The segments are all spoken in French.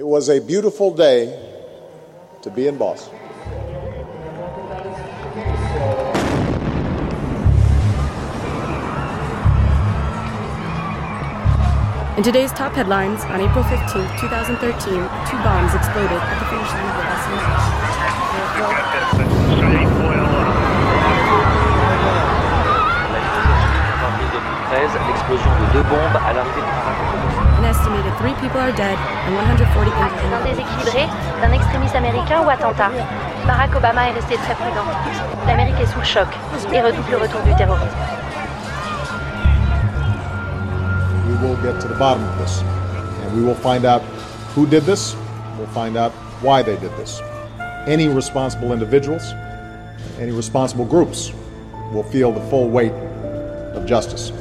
It was a beautiful day to be in Boston. In today's top headlines, on April 15, 2013, two bombs exploded at the finish line of the l'explosion de deux bombes à l'arrivée du An estimated three people are dead and 140 Accident ah, déséquilibré d'un extrémiste américain ou attentat. Barack Obama est resté très prudent. L'Amérique est sous le choc et redoute le retour du terrorisme. We will get to the bottom of this. And we will find out who did this. We'll find out why they did this. Any responsible individuals, any responsible groups will feel the full weight of justice.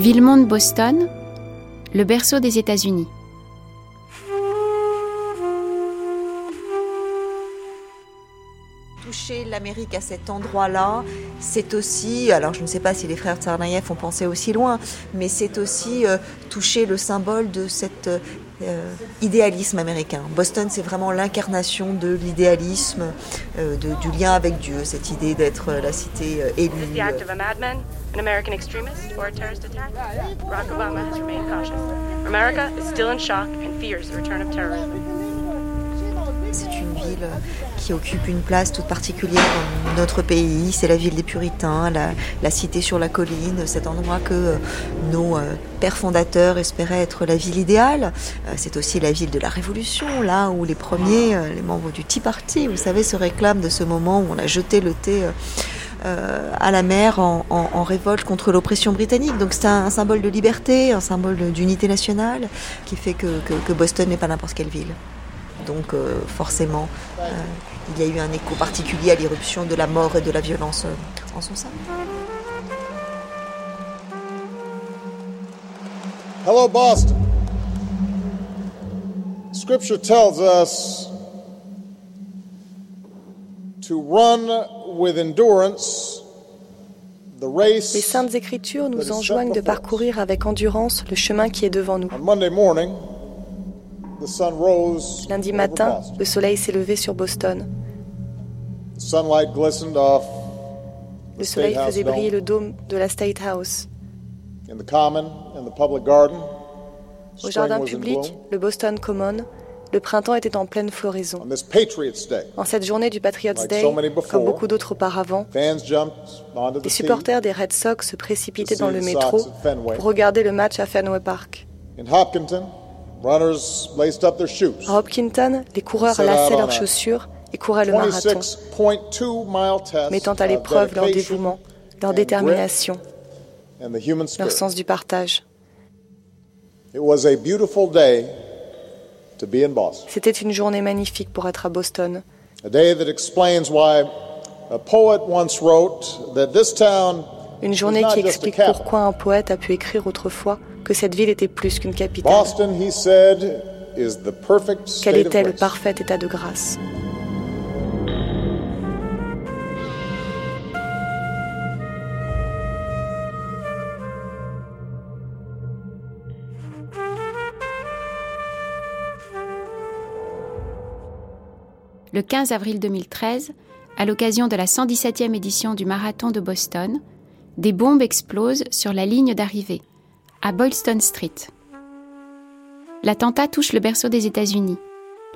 Villemont Boston, le berceau des États-Unis. Toucher l'Amérique à cet endroit-là, c'est aussi, alors je ne sais pas si les frères Tsarnaïev ont pensé aussi loin, mais c'est aussi euh, toucher le symbole de cet euh, idéalisme américain. Boston, c'est vraiment l'incarnation de l'idéalisme, euh, du lien avec Dieu, cette idée d'être euh, la cité euh, élue. the act of a madman, an American extremist, or a terrorist attack? Barack Obama has remained cautious. America is still in shock and fears the return of terrorism. C'est une ville qui occupe une place toute particulière dans notre pays. C'est la ville des Puritains, la, cité sur la colline, cet endroit que euh, nos euh, pères fondateurs espéraient être la ville idéale. Euh, C'est aussi la ville de la Révolution, là où les premiers, les membres du Tea Party, vous savez, se réclament de ce moment où on a jeté le thé. à la mer en, révolte contre l'oppression britannique. Donc c'est un, symbole de liberté, un symbole d'unité nationale qui fait que Boston n'est pas n'importe quelle ville. Donc euh, forcément, euh, il y a eu un écho particulier à l'irruption de la mort et de la violence euh, en son sein. Hello, Boston. Scripture tells us to run with endurance the race. Les Saintes Écritures nous enjoignent de parcourir avec endurance le chemin qui est devant nous. Lundi matin, le soleil s'est levé sur Boston. Le soleil faisait briller le dôme de la State House. Au jardin public, le Boston Common, le printemps était en pleine floraison. En cette journée du Patriots Day, comme beaucoup d'autres auparavant, les supporters des Red Sox se précipitaient dans le métro pour regarder le match à Fenway Park. In Hopkinton, runners laced up their shoes. À Hopkinton, les coureurs lassaient leurs chaussures et couraient le marathon, 26.2 mile test mettant à l'épreuve leur dévouement, leur détermination, leur sens du partage. It was a beautiful day to be in Boston. C'était une journée magnifique pour être à Boston. A day that explains why a poet once wrote that this town Une journée qui explique pourquoi un poète a pu écrire autrefois que cette ville était plus qu'une capitale, Boston, he said, is the perfect qu'elle state of était le grace. parfait état de grâce. Le 15 avril 2013, à l'occasion de la 117e édition du marathon de Boston, des bombes explosent sur la ligne d'arrivée, à Boylston Street. L'attentat touche le berceau des États-Unis.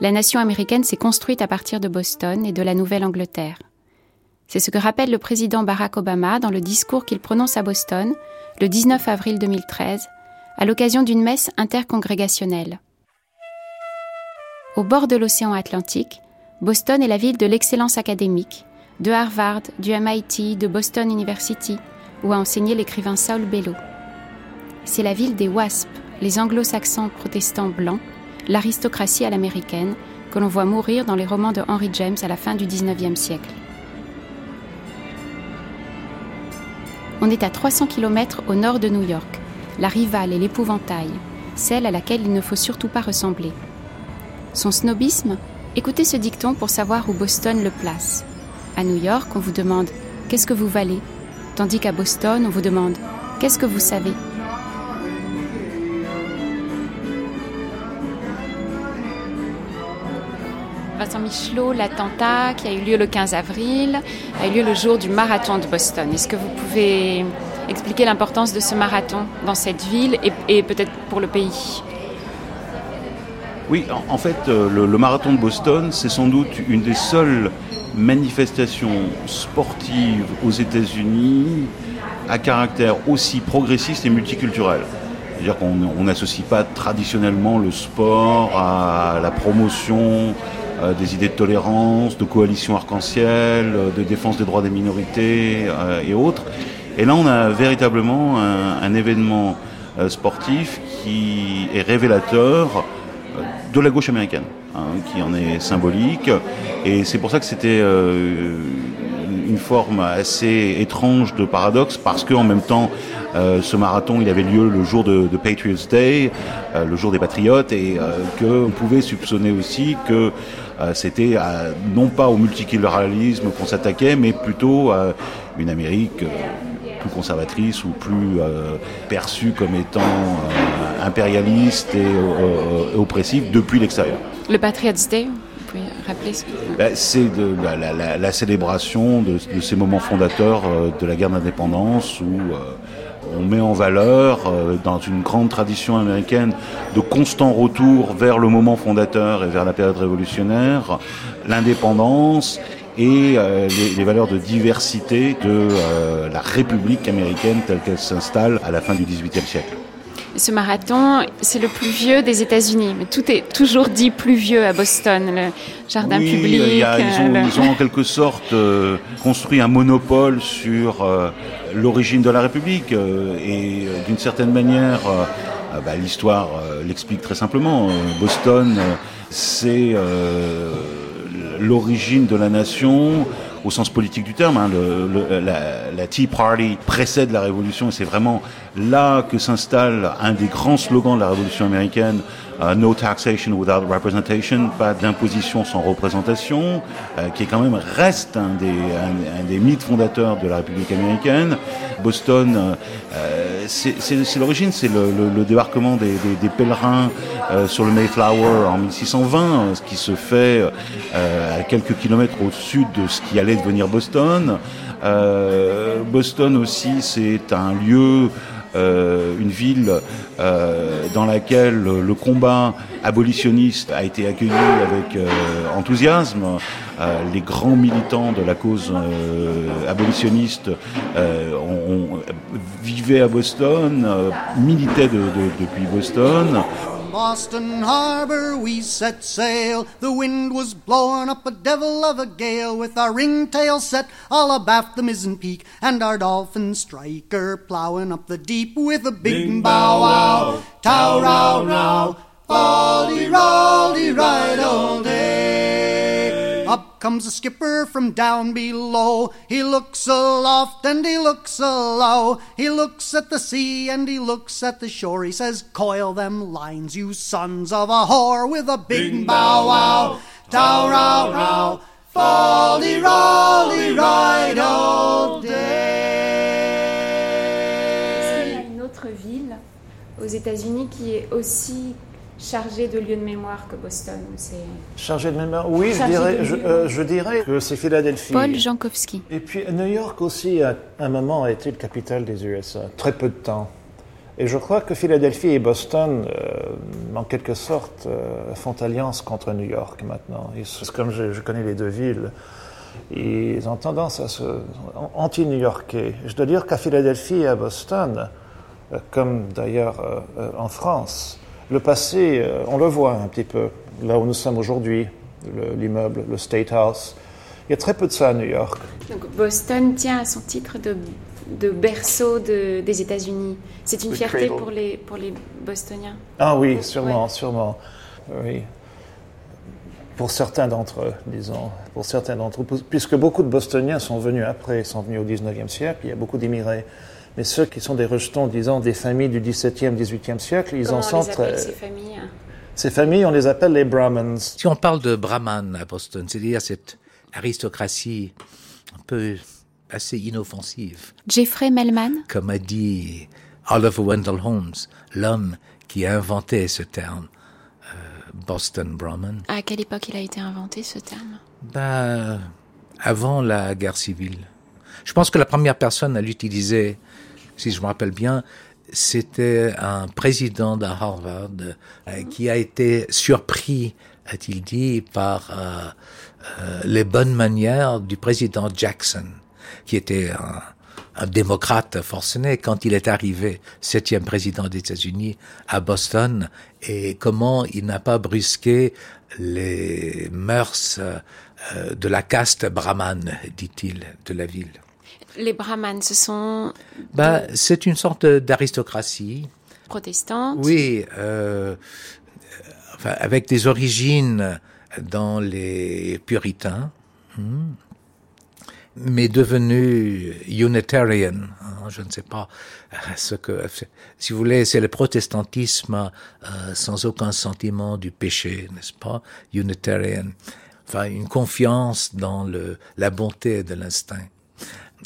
La nation américaine s'est construite à partir de Boston et de la Nouvelle-Angleterre. C'est ce que rappelle le président Barack Obama dans le discours qu'il prononce à Boston le 19 avril 2013, à l'occasion d'une messe intercongrégationnelle. Au bord de l'océan Atlantique, Boston est la ville de l'excellence académique, de Harvard, du MIT, de Boston University, où a enseigné l'écrivain Saul Bellow. C'est la ville des WASP, les anglo-saxons protestants blancs, l'aristocratie à l'américaine, que l'on voit mourir dans les romans de Henry James à la fin du XIXe siècle. On est à 300 km au nord de New York, la rivale et l'épouvantail, celle à laquelle il ne faut surtout pas ressembler. Son snobisme? Écoutez ce dicton pour savoir où Boston le place. À New York, on vous demande Qu'est-ce que vous valez? Tandis qu'à Boston, on vous demande Qu'est-ce que vous savez? Vincent Michelot, l'attentat qui a eu lieu le 15 avril a eu lieu le jour du marathon de Boston. Est-ce que vous pouvez expliquer l'importance de ce marathon dans cette ville et, peut-être pour le pays? Oui, en, fait, euh, le, marathon de Boston, c'est sans doute une des seules manifestations sportives aux États-Unis à caractère aussi progressiste et multiculturel. C'est-à-dire qu'on n'associe pas traditionnellement le sport à la promotion des idées de tolérance, de coalition arc-en-ciel, euh, de défense des droits des minorités euh, et autres. Et là, on a véritablement un, événement sportif qui est révélateur de la gauche américaine, hein, qui en est symbolique. Et c'est pour ça que c'était une forme assez étrange de paradoxe, parce qu'en même temps, ce marathon, il avait lieu le jour de, Patriots Day, le jour des patriotes, et qu'on pouvait soupçonner aussi que euh, c'était non pas au multiculturalisme qu'on s'attaquait, mais plutôt à une Amérique euh, plus conservatrice ou plus euh, perçue comme étant impérialiste et oppressive depuis l'extérieur. Le Patriots Day vous pouvez rappeler ce ben, C'est la, célébration de, ces moments fondateurs de la guerre d'indépendance où on met en valeur, euh, dans une grande tradition américaine, de constant retour vers le moment fondateur et vers la période révolutionnaire, l'indépendance et euh, les, valeurs de diversité de euh, la République américaine telle qu'elle s'installe à la fin du XVIIIe siècle. Ce marathon, c'est le plus vieux des États-Unis, mais tout est toujours dit plus vieux à Boston, le jardin public. ils, ont, en quelque sorte construit un monopole sur l'origine de la République. Euh, et euh, d'une certaine manière, euh, bah, l'histoire l'explique très simplement. Boston, c'est l'origine de la nation au sens politique du terme. Hein, la, Tea Party précède la Révolution et c'est vraiment là que s'installe un des grands slogans de la Révolution américaine, uh, No taxation without representation, pas d'imposition sans représentation, uh, qui est quand même reste un des, un, des mythes fondateurs de la République américaine. Boston, euh, euh c'est l'origine, c'est le, le, débarquement des, des, des pèlerins euh, sur le Mayflower en 1620, ce qui se fait euh, à quelques kilomètres au sud de ce qui allait devenir Boston. Boston aussi, c'est un lieu euh, une ville euh, dans laquelle le combat abolitionniste a été accueilli avec euh, enthousiasme. les grands militants de la cause abolitionniste ont, vivaient à Boston, militaient depuis Boston. Boston Harbor we set sail. The wind was blowing up a devil of a gale, with our ringtail set all abaft the mizzen peak, and our dolphin striker plowing up the deep with a big Bing, bow wow, tow row row, folly rolly right all day. Up comes the skipper from down below. He looks aloft and he looks alow. He looks at the sea and he looks at the shore. He says, Coil them lines, you sons of a whore, with a big Bing, bow wow, tow row row, folly rolly right all day. Est-ce y a une autre ville aux États-Unis qui est aussi chargé de lieux de mémoire que Boston Chargé de mémoire Oui, je dirais, euh, je, dirais, que c'est Philadelphie. Paul Jankowski. Et puis New York aussi, à un moment, a été le capitale des USA, très peu de temps. Et je crois que Philadelphie et Boston, euh, en quelque sorte, euh, font alliance contre New York maintenant. C'est comme je, connais les deux villes, ils ont tendance à se anti-new-yorkais. Je dois dire qu'à Philadelphie et à Boston, comme d'ailleurs en France, le passé, euh, on le voit un petit peu, là où nous sommes aujourd'hui, l'immeuble, le State House. Il y a très peu de ça à New York. Donc Boston tient à son titre de, de berceau des États-Unis. C'est une fierté pour les, pour les Bostoniens. Ah oui, sûrement, sûrement. Oui. Pour certains d'entre eux, disons. Pour certains d'entre eux. Puisque beaucoup de Bostoniens sont venus après, sont venus au 19e siècle, il y a beaucoup d'immigrés. Mais ceux qui sont des rejetons, disons, des familles du XVIIe, XVIIIe siècle, ils en sont très... ces familles? Ces familles, on les appelle les Brahmins. Si on parle de Brahman à Boston, c'est-à-dire cette aristocratie un peu assez inoffensive. Jeffrey Melman? Comme a dit Oliver Wendell Holmes, l'homme qui a inventé ce terme. Euh, Boston Brahman. À quelle époque il a été inventé ce terme? Ben, Avant la guerre civile. Je pense que la première personne à l'utiliser, si je me rappelle bien, c'était un président de Harvard euh, qui a été surpris, a-t-il dit, par euh, euh, les bonnes manières du président Jackson, qui était un, un démocrate forcené quand il est arrivé, septième président des États-Unis, à Boston, et comment il n'a pas brusqué les mœurs de la caste brahmane, dit-il, de la ville. Les brahmanes, ce sont... Bah, c'est une sorte d'aristocratie. Protestante Oui, euh, enfin, avec des origines dans les puritains. Hmm mais devenu Unitarian. Hein, je ne sais pas ce que, si vous voulez, c'est le protestantisme euh, sans aucun sentiment du péché, n'est-ce pas? Unitarian. Enfin, une confiance dans le, la bonté de l'instinct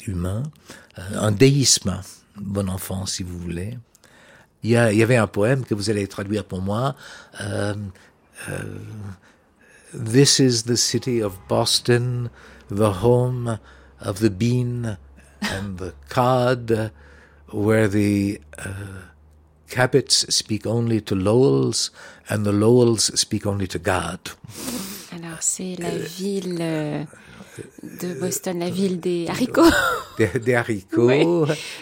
humain, euh, un déisme, bon enfant, si vous voulez. Il y, a, il avait un poème que vous allez traduire pour moi. Euh, euh, This is the city of Boston, the home of the bean and the cod, where the uh, Cabots speak only to Lowells and the Lowells speak only to God. Alors c'est la ville de Boston, la ville des haricots. Des, des haricots. Oui.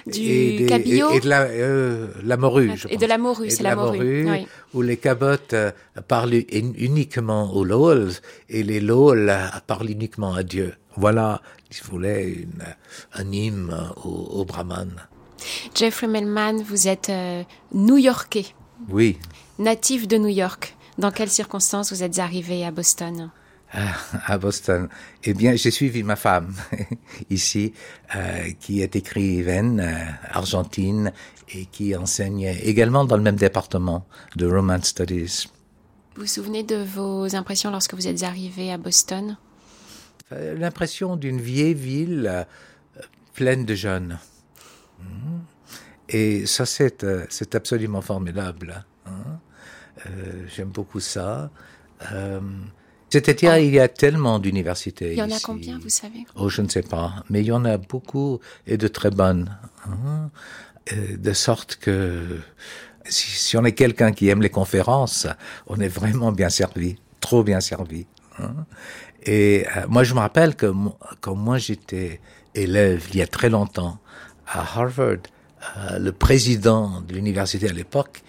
Du et des, cabillaud. Et, et de la, euh, la morue, je Et pense. de la morue, c'est de la morue, oui. Où les cabotes euh, parlent un- uniquement aux Lowells et les Lowells euh, parlent uniquement à Dieu. Voilà, si vous voulez, une, un hymne au, au Brahman. Jeffrey Melman, vous êtes euh, New-Yorkais, Oui. natif de New York. Dans quelles circonstances vous êtes arrivé à Boston? À Boston. Eh bien, j'ai suivi ma femme ici, euh, qui est écrivaine euh, argentine et qui enseigne également dans le même département de Romance Studies. Vous vous souvenez de vos impressions lorsque vous êtes arrivé à Boston? Euh, L'impression d'une vieille ville pleine de jeunes. Mhm. Et ça, c'est absolument formidable. hein. J'aime beaucoup ça. C'est-à-dire, il y a tellement d'universités Oh. Il y en a combien, vous savez? Oh, je ne sais pas, mais il y en a beaucoup et de très bonnes. hein. Euh, de sorte que si, si on est quelqu'un qui aime les conférences, on est vraiment bien servi, trop bien servi. hein. Et euh, moi, je me rappelle que quand moi j'étais élève il y a très longtemps à Harvard, euh, le président de l'université à l'époque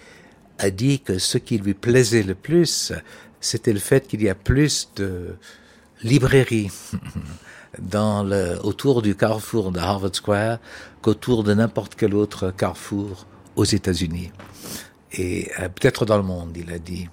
a dit que ce qui lui plaisait le plus, c'était le fait qu'il y a plus de librairies dans le, autour du carrefour de Harvard Square qu'autour de n'importe quel autre carrefour aux États-Unis. Et euh, peut-être dans le monde, il a dit.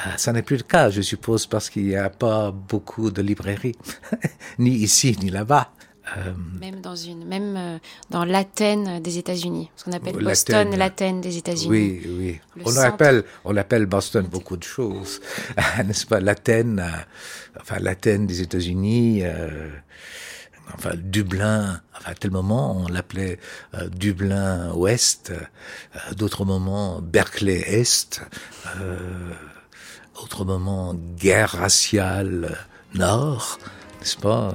Euh, ça n'est plus le cas, je suppose, parce qu'il n'y a pas beaucoup de librairies, ni ici, ni là-bas. Euh, Même dans une, même euh, dans l'Athènes des États-Unis, ce qu'on appelle Boston, l'Athènes. des États-Unis. Oui, oui. Le on centre. appelle, on appelle Boston beaucoup de choses, n'est-ce pas? L'Athènes, euh, enfin l'Athènes des États-Unis, euh, enfin Dublin, enfin à tel moment on l'appelait euh, Dublin Ouest, euh, d'autres moments Berkeley Est, euh, autre moment guerre raciale Nord, n'est-ce pas?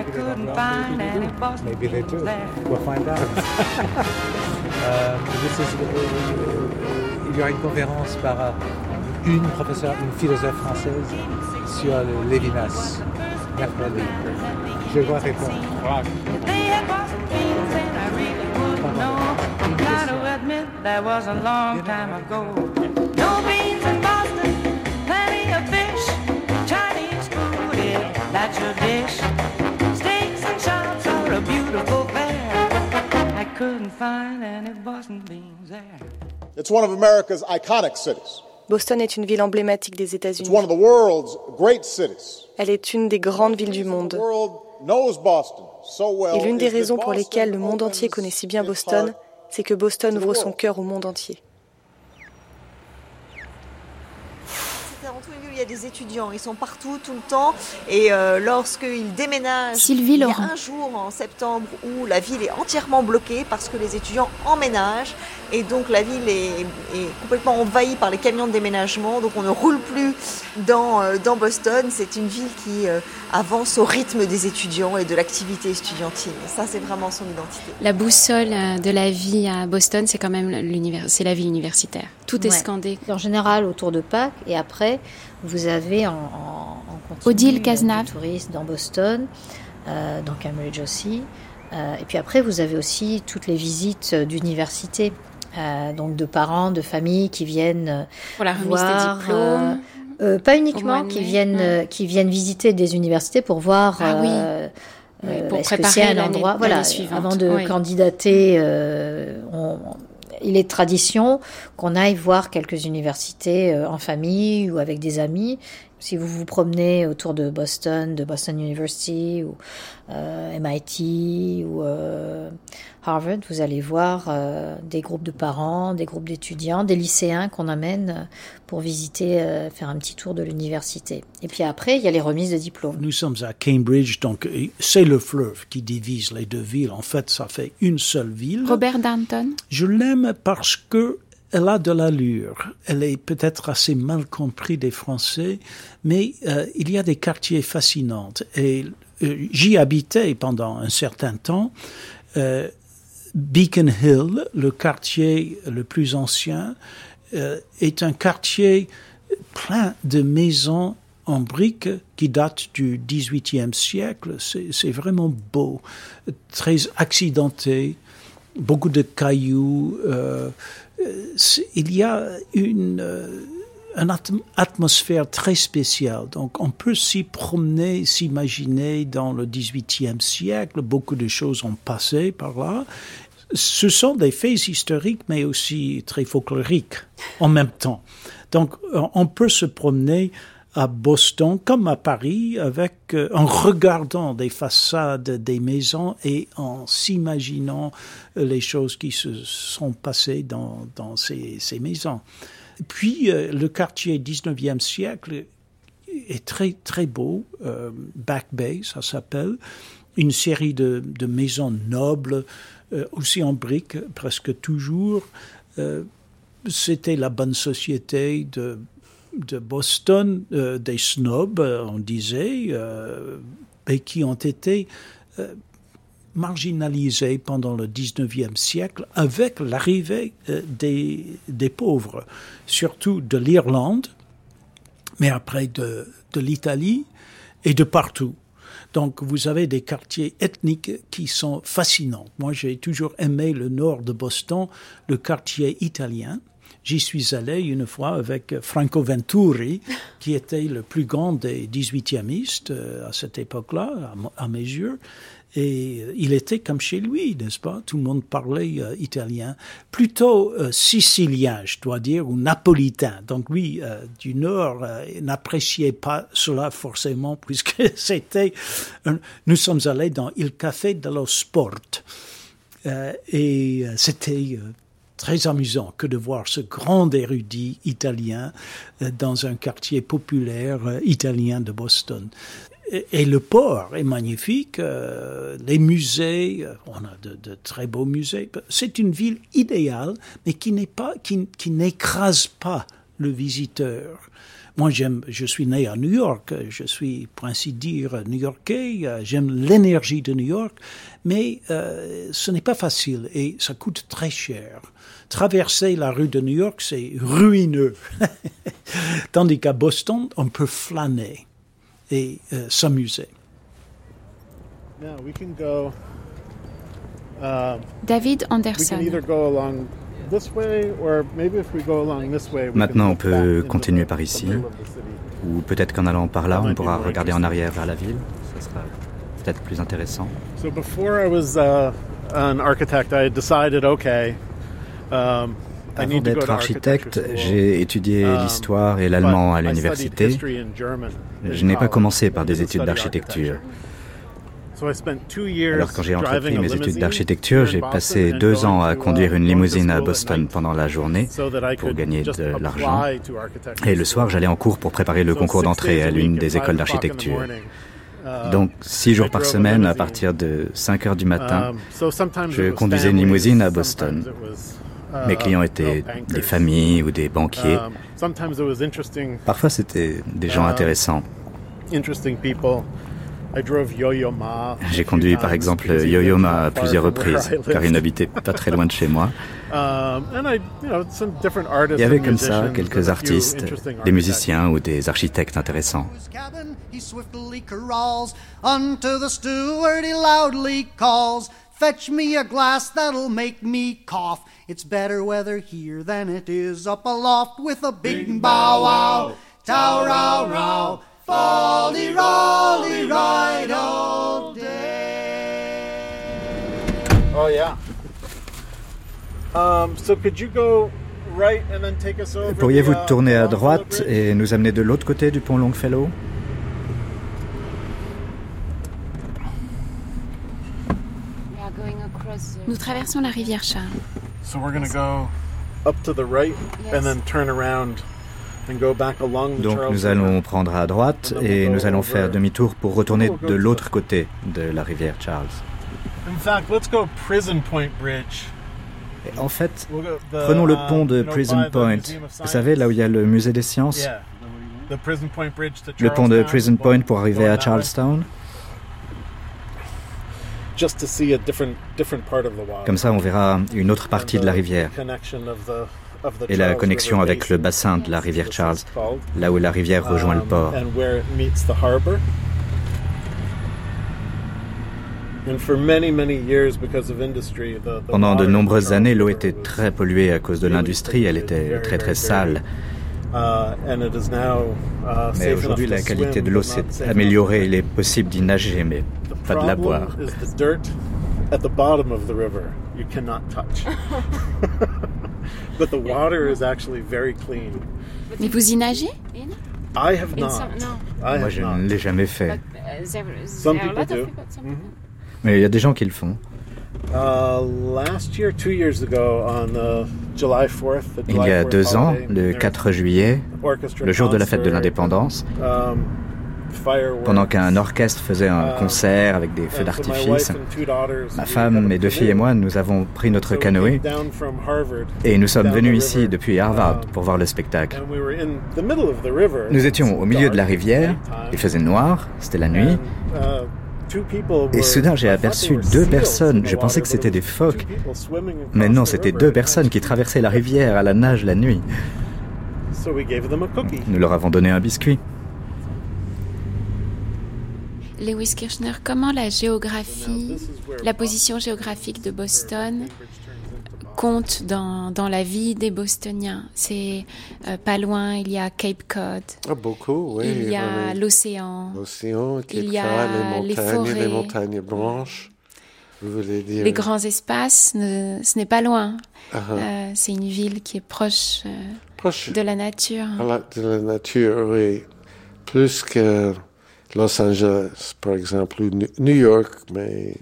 I couldn't find any Boston Maybe they do. We'll find out. Euh, this is- euh, il y aura une conférence par euh, une professeure, une philosophe française sur le Lévinas, mercredi. Je dois répondre. They had Boston beans and I really wouldn't know. Gotta admit that was a long time ago. No beans in Boston, plenty of fish, Chinese food, yeah, that's your dish. Steaks and chops are a beautiful fare. I couldn't find any Boston beans there. It's one of America's iconic cities. Boston est une ville emblématique des It's États-Unis. one of the world's great cities. Elle est une des grandes villes du monde. The world knows Boston so well. Et l'une des raisons pour lesquelles le monde entier connaît si bien its Boston, c'est que Boston ouvre son cœur au monde entier. C'est avant tout une ville où il y a des étudiants, ils sont partout, tout le temps. Et euh, lorsqu'ils déménagent, Sylvie il y a Laurent. un jour en septembre où la ville est entièrement bloquée parce que les étudiants emménagent. Et donc la ville est, est complètement envahie par les camions de déménagement. Donc on ne roule plus dans, euh, dans Boston. C'est une ville qui euh, avance au rythme des étudiants et de l'activité estudiantine. Ça, c'est vraiment son identité. La boussole euh, de la vie à Boston, c'est quand même l'univers, c'est la vie universitaire. Tout est Ouais. scandé. En général autour de Pâques, et après, vous avez en, en, en continu Odile euh, Cazenave. des touristes dans Boston, euh, dans Cambridge aussi. Euh, et puis après, vous avez aussi toutes les visites euh, d'université, euh, donc de parents, de familles qui viennent euh, Pour la remise voir, des diplômes. Euh, pas uniquement, qui viennent, euh, qui viennent visiter des universités pour voir. Ah oui. euh, Oui, pour préparer un endroit, voilà, avant de Oui. candidater, euh, on- il est de tradition qu'on aille voir quelques universités en famille ou avec des amis. Si vous vous promenez autour de Boston, de Boston University ou euh, MIT ou euh, Harvard, vous allez voir euh, des groupes de parents, des groupes d'étudiants, des lycéens qu'on amène pour visiter, euh, faire un petit tour de l'université. Et puis après, il y a les remises de diplômes. Nous sommes à Cambridge, donc c'est le fleuve qui divise les deux villes. En fait, ça fait une seule ville. Robert Danton? Je l'aime parce que elle a de l'allure. Elle est peut-être assez mal comprise des Français, mais euh, il y a des quartiers fascinants. Et euh, j'y habitais pendant un certain temps. Euh, Beacon Hill, le quartier le plus ancien, est un quartier plein de maisons en briques qui datent du XVIIIe siècle. C'est vraiment beau, très accidenté, beaucoup de cailloux. euh, il y a une, euh, une atm- atmosphère très spéciale. Donc, on peut s'y promener, s'imaginer dans le XVIIIe siècle. Beaucoup de choses ont passé par là. Ce sont des faits historiques, mais aussi très folkloriques en même temps. Donc, euh, on peut se promener à Boston comme à Paris avec euh, en regardant des façades des maisons et en s'imaginant euh, les choses qui se sont passées dans, ces, maisons. Puis euh, le quartier 19e siècle est très très beau, Back Bay ça s'appelle, une série de, de maisons nobles, aussi en briques presque toujours. C'était la bonne société de de Boston, euh, des snobs, euh, on disait, euh, et qui ont été euh, marginalisés pendant le 19e siècle avec l'arrivée des, des pauvres, surtout de l'Irlande, mais après de, de l'Italie et de partout. Donc vous avez des quartiers ethniques qui sont fascinants. Moi j'ai toujours aimé le nord de Boston, le quartier italien. J'y suis allé une fois avec Franco Venturi, qui était le plus grand des 18e euh, à cette époque-là, à, mes yeux. Et euh, il était comme chez lui, n'est-ce pas? Tout le monde parlait euh, italien. Plutôt euh, sicilien, je dois dire, ou napolitain. Donc lui, euh, du Nord, n'appréciait pas cela forcément, puisque c'était... Nous sommes allés dans Il Café dello Sport. Et c'était très amusant que de voir ce grand érudit italien euh, dans un quartier populaire euh, italien de Boston. Et, le port est magnifique, euh, les musées, on a de, très beaux musées. C'est une ville idéale, mais qui n'écrase pas le visiteur. Moi, j'aime, je suis né à New York, je suis, pour ainsi dire, new-yorkais, j'aime l'énergie de New York, mais ce n'est pas facile et ça coûte très cher. Traverser la rue de New York, c'est ruineux. Tandis qu'à Boston, on peut flâner et euh, s'amuser. Now we can go. Uh, David we can Anderson. either go along this way, or maybe if we go along this way. we can Maintenant, on peut continuer par ici, ou peut-être qu'en allant par là, on pourra regarder en arrière vers la ville. Ce sera peut-être plus intéressant. So before I was uh, an architect, I had decided, okay, I Avant to go d'être architecte, j'ai étudié Um, l'histoire et l'allemand à l'université. Je n'ai pas commencé par des études d'architecture. So I spent two years Alors quand j'ai entrepris mes études d'architecture, j'ai passé deux ans à uh, conduire une limousine à Boston pendant la journée pour gagner de l'argent. Et le soir, j'allais en cours pour préparer le concours d'entrée à l'une des écoles d'architecture. uh, Donc, six jours par semaine, à partir de 5 heures du matin, Um, je conduisais une limousine à Boston. Mes clients étaient des familles ou des banquiers. Um, sometimes it was interesting, Parfois, c'était des gens uh, intéressants. interesting people. I drove Yo-Yo Ma. a J'ai conduit par times exemple because he Yo-Yo Ma à far plusieurs reprises, car il n'habitait pas très loin de chez moi. Um, and I, you know, some different artists Il y avait comme ça musicians, quelques artistes, des architects. musiciens ou des architectes intéressants. Fetch me a glass that'll make me cough. It's better weather here than it is up aloft. With a big bow wow. tow row row. Folly rolly ride all Oh yeah. Um, so could you go right and then take us over Pourriez-vous the, uh, tourner à droite et nous amener de l'autre côté du pont Longfellow? Nous traversons la rivière Charles. So we're gonna go up to the right and then turn around and go back along the Donc nous River. allons prendre à droite et nous allons faire demi-tour pour retourner de l'autre côté de la rivière Charles. In fact, let's go Prison Point Bridge. Et en fait, prenons le uh, pont de you know, Prison Point. Museum of Vous savez, là où il y a le musée des sciences? Yeah. The Prison Point Bridge to Le pont de Prison Point pour arriver à. Charlestown Just to see a different different part of the water. Comme ça, on verra une autre partie de la rivière et la connexion avec le bassin de la rivière Charles, là où la rivière rejoint le Um, port. Pendant de nombreuses années, l'eau était très polluée à cause de l'industrie, elle était très très sale. Uh, and it is now, uh, Mais aujourd'hui, la qualité de l'eau s'est améliorée, il est possible d'y nager, mais pas de la boire. is the dirt at the bottom of the river you cannot touch. but the water is actually very clean. Mais vous y nagez I have In not. some- no. I Moi, have je not. ne l'ai jamais fait. Some people do. Mais il y a des gens qui le font. Last year, two years ago, on the July 4th, the Il y a 4th deux ans, le there 4 juillet, le jour de la fête de l'indépendance, um, pendant qu'un orchestre faisait un um, concert avec des feux d'artifice, ma femme, mes deux filles et moi, nous avons pris notre canoë et nous sommes venus ici depuis Harvard um, pour voir le spectacle. Nous étions au milieu de la rivière, il faisait noir, c'était la nuit, uh, et soudain j'ai aperçu deux personnes. Je pensais que c'était it des phoques. Mais non, c'était deux personnes qui traversaient la rivière à la nage la nuit. Nous leur avons donné un biscuit. Lewis Kirchner, comment la géographie, la position géographique de Boston compte dans, dans la vie des Bostoniens C'est euh, pas loin, il y a Cape Cod. Ah, beaucoup, oui. Il y a l'océan. L'océan, Cape Il y a les montagnes, les, forêts. montagnes blanches. Vous voulez dire Les grands espaces, ne- ce n'est pas loin. Ah, ah. Euh, c'est une ville qui est proche, euh, Proche. de la nature. la- de la nature, oui. Plus que Los Angeles, par exemple, ou New York, mais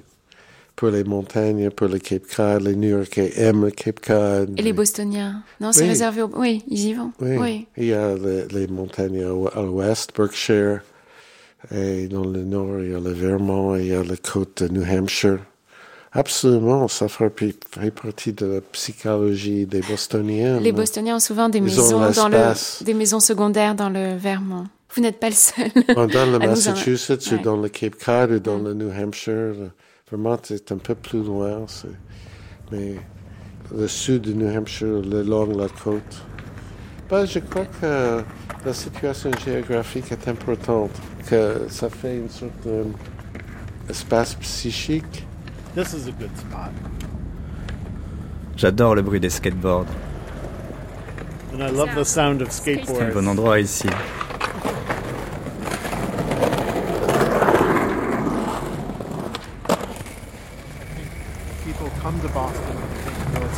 pour les montagnes, pour le Cape Cod, les New Yorkais aiment le Cape Cod. Et les Bostoniens Non, c'est Oui. réservé aux... Oui, ils y vont. Oui, oui. il y a les, les montagnes à, l'ouest, Berkshire, et dans le nord, il y a le Vermont, et il y a la côte de New Hampshire. Absolument, ça fait, fait partie de la psychologie des Bostoniens. Les Bostoniens ont souvent des Ils maisons, dans le, des maisons secondaires dans le Vermont. Vous n'êtes pas le seul. Dans le en- Massachusetts ou dans le Cape Cod ou dans le New Hampshire, Vermont est un peu plus loin, c'est- mais le sud du New Hampshire, le long de la côte. Ben, je crois que la situation géographique est importante, que ça fait une sorte d'espace psychique. This is a good spot. J'adore le bruit des skateboards. And I love the sound of C'est un skateboards. bon endroit ici. People come to Boston. You know, it's a very traditional city.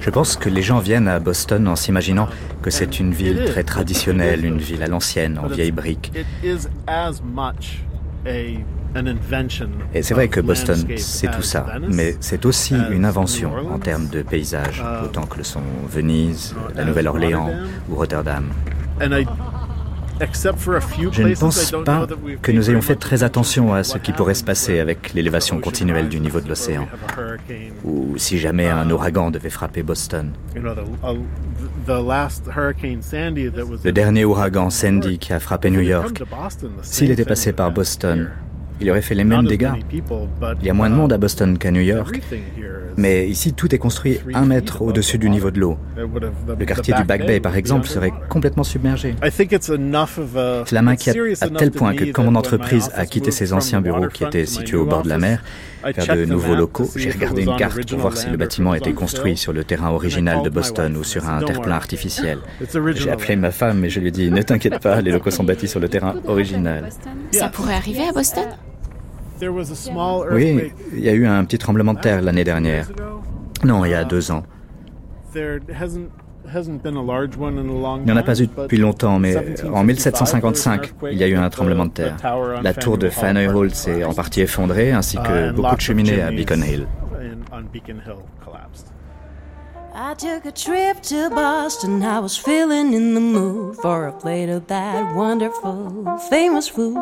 Je pense que les gens viennent à Boston en s'imaginant que c'est une ville très traditionnelle, une ville à l'ancienne, en vieilles briques. Et c'est vrai que Boston, c'est tout ça, mais c'est aussi une invention en termes de paysage, autant que le sont Venise, la Nouvelle-Orléans ou Rotterdam. Je ne pense pas que nous ayons fait très attention à ce qui pourrait se passer avec l'élévation continuelle du niveau de l'océan, ou si jamais un ouragan devait frapper Boston. Le dernier ouragan Sandy qui a frappé New York, s'il était passé par Boston, il aurait fait les mêmes dégâts. Il y a moins de monde à Boston qu'à New York. Mais ici, tout est construit un mètre au-dessus du niveau de l'eau. Le quartier du Back Bay, par exemple, serait complètement submergé. Cela m'inquiète à tel point que quand mon entreprise a quitté ses anciens bureaux qui étaient situés au bord de la mer, vers de nouveaux locaux, j'ai regardé une carte pour voir si le bâtiment était construit sur le terrain original de Boston ou sur un terre-plein artificiel. J'ai appelé ma femme et je lui ai dit, ne t'inquiète pas, les locaux sont bâtis sur le terrain original. Ça pourrait arriver à Boston oui, il y a eu un petit tremblement de terre l'année dernière. Non, il y a deux ans. Il n'y en a pas eu depuis longtemps, mais en 1755, il y a eu un tremblement de terre. La tour de Faneuil Hall s'est en partie effondrée, ainsi que beaucoup de cheminées à Beacon Hill. I took a trip to Boston. I was feeling in the mood for a plate of that wonderful, famous food.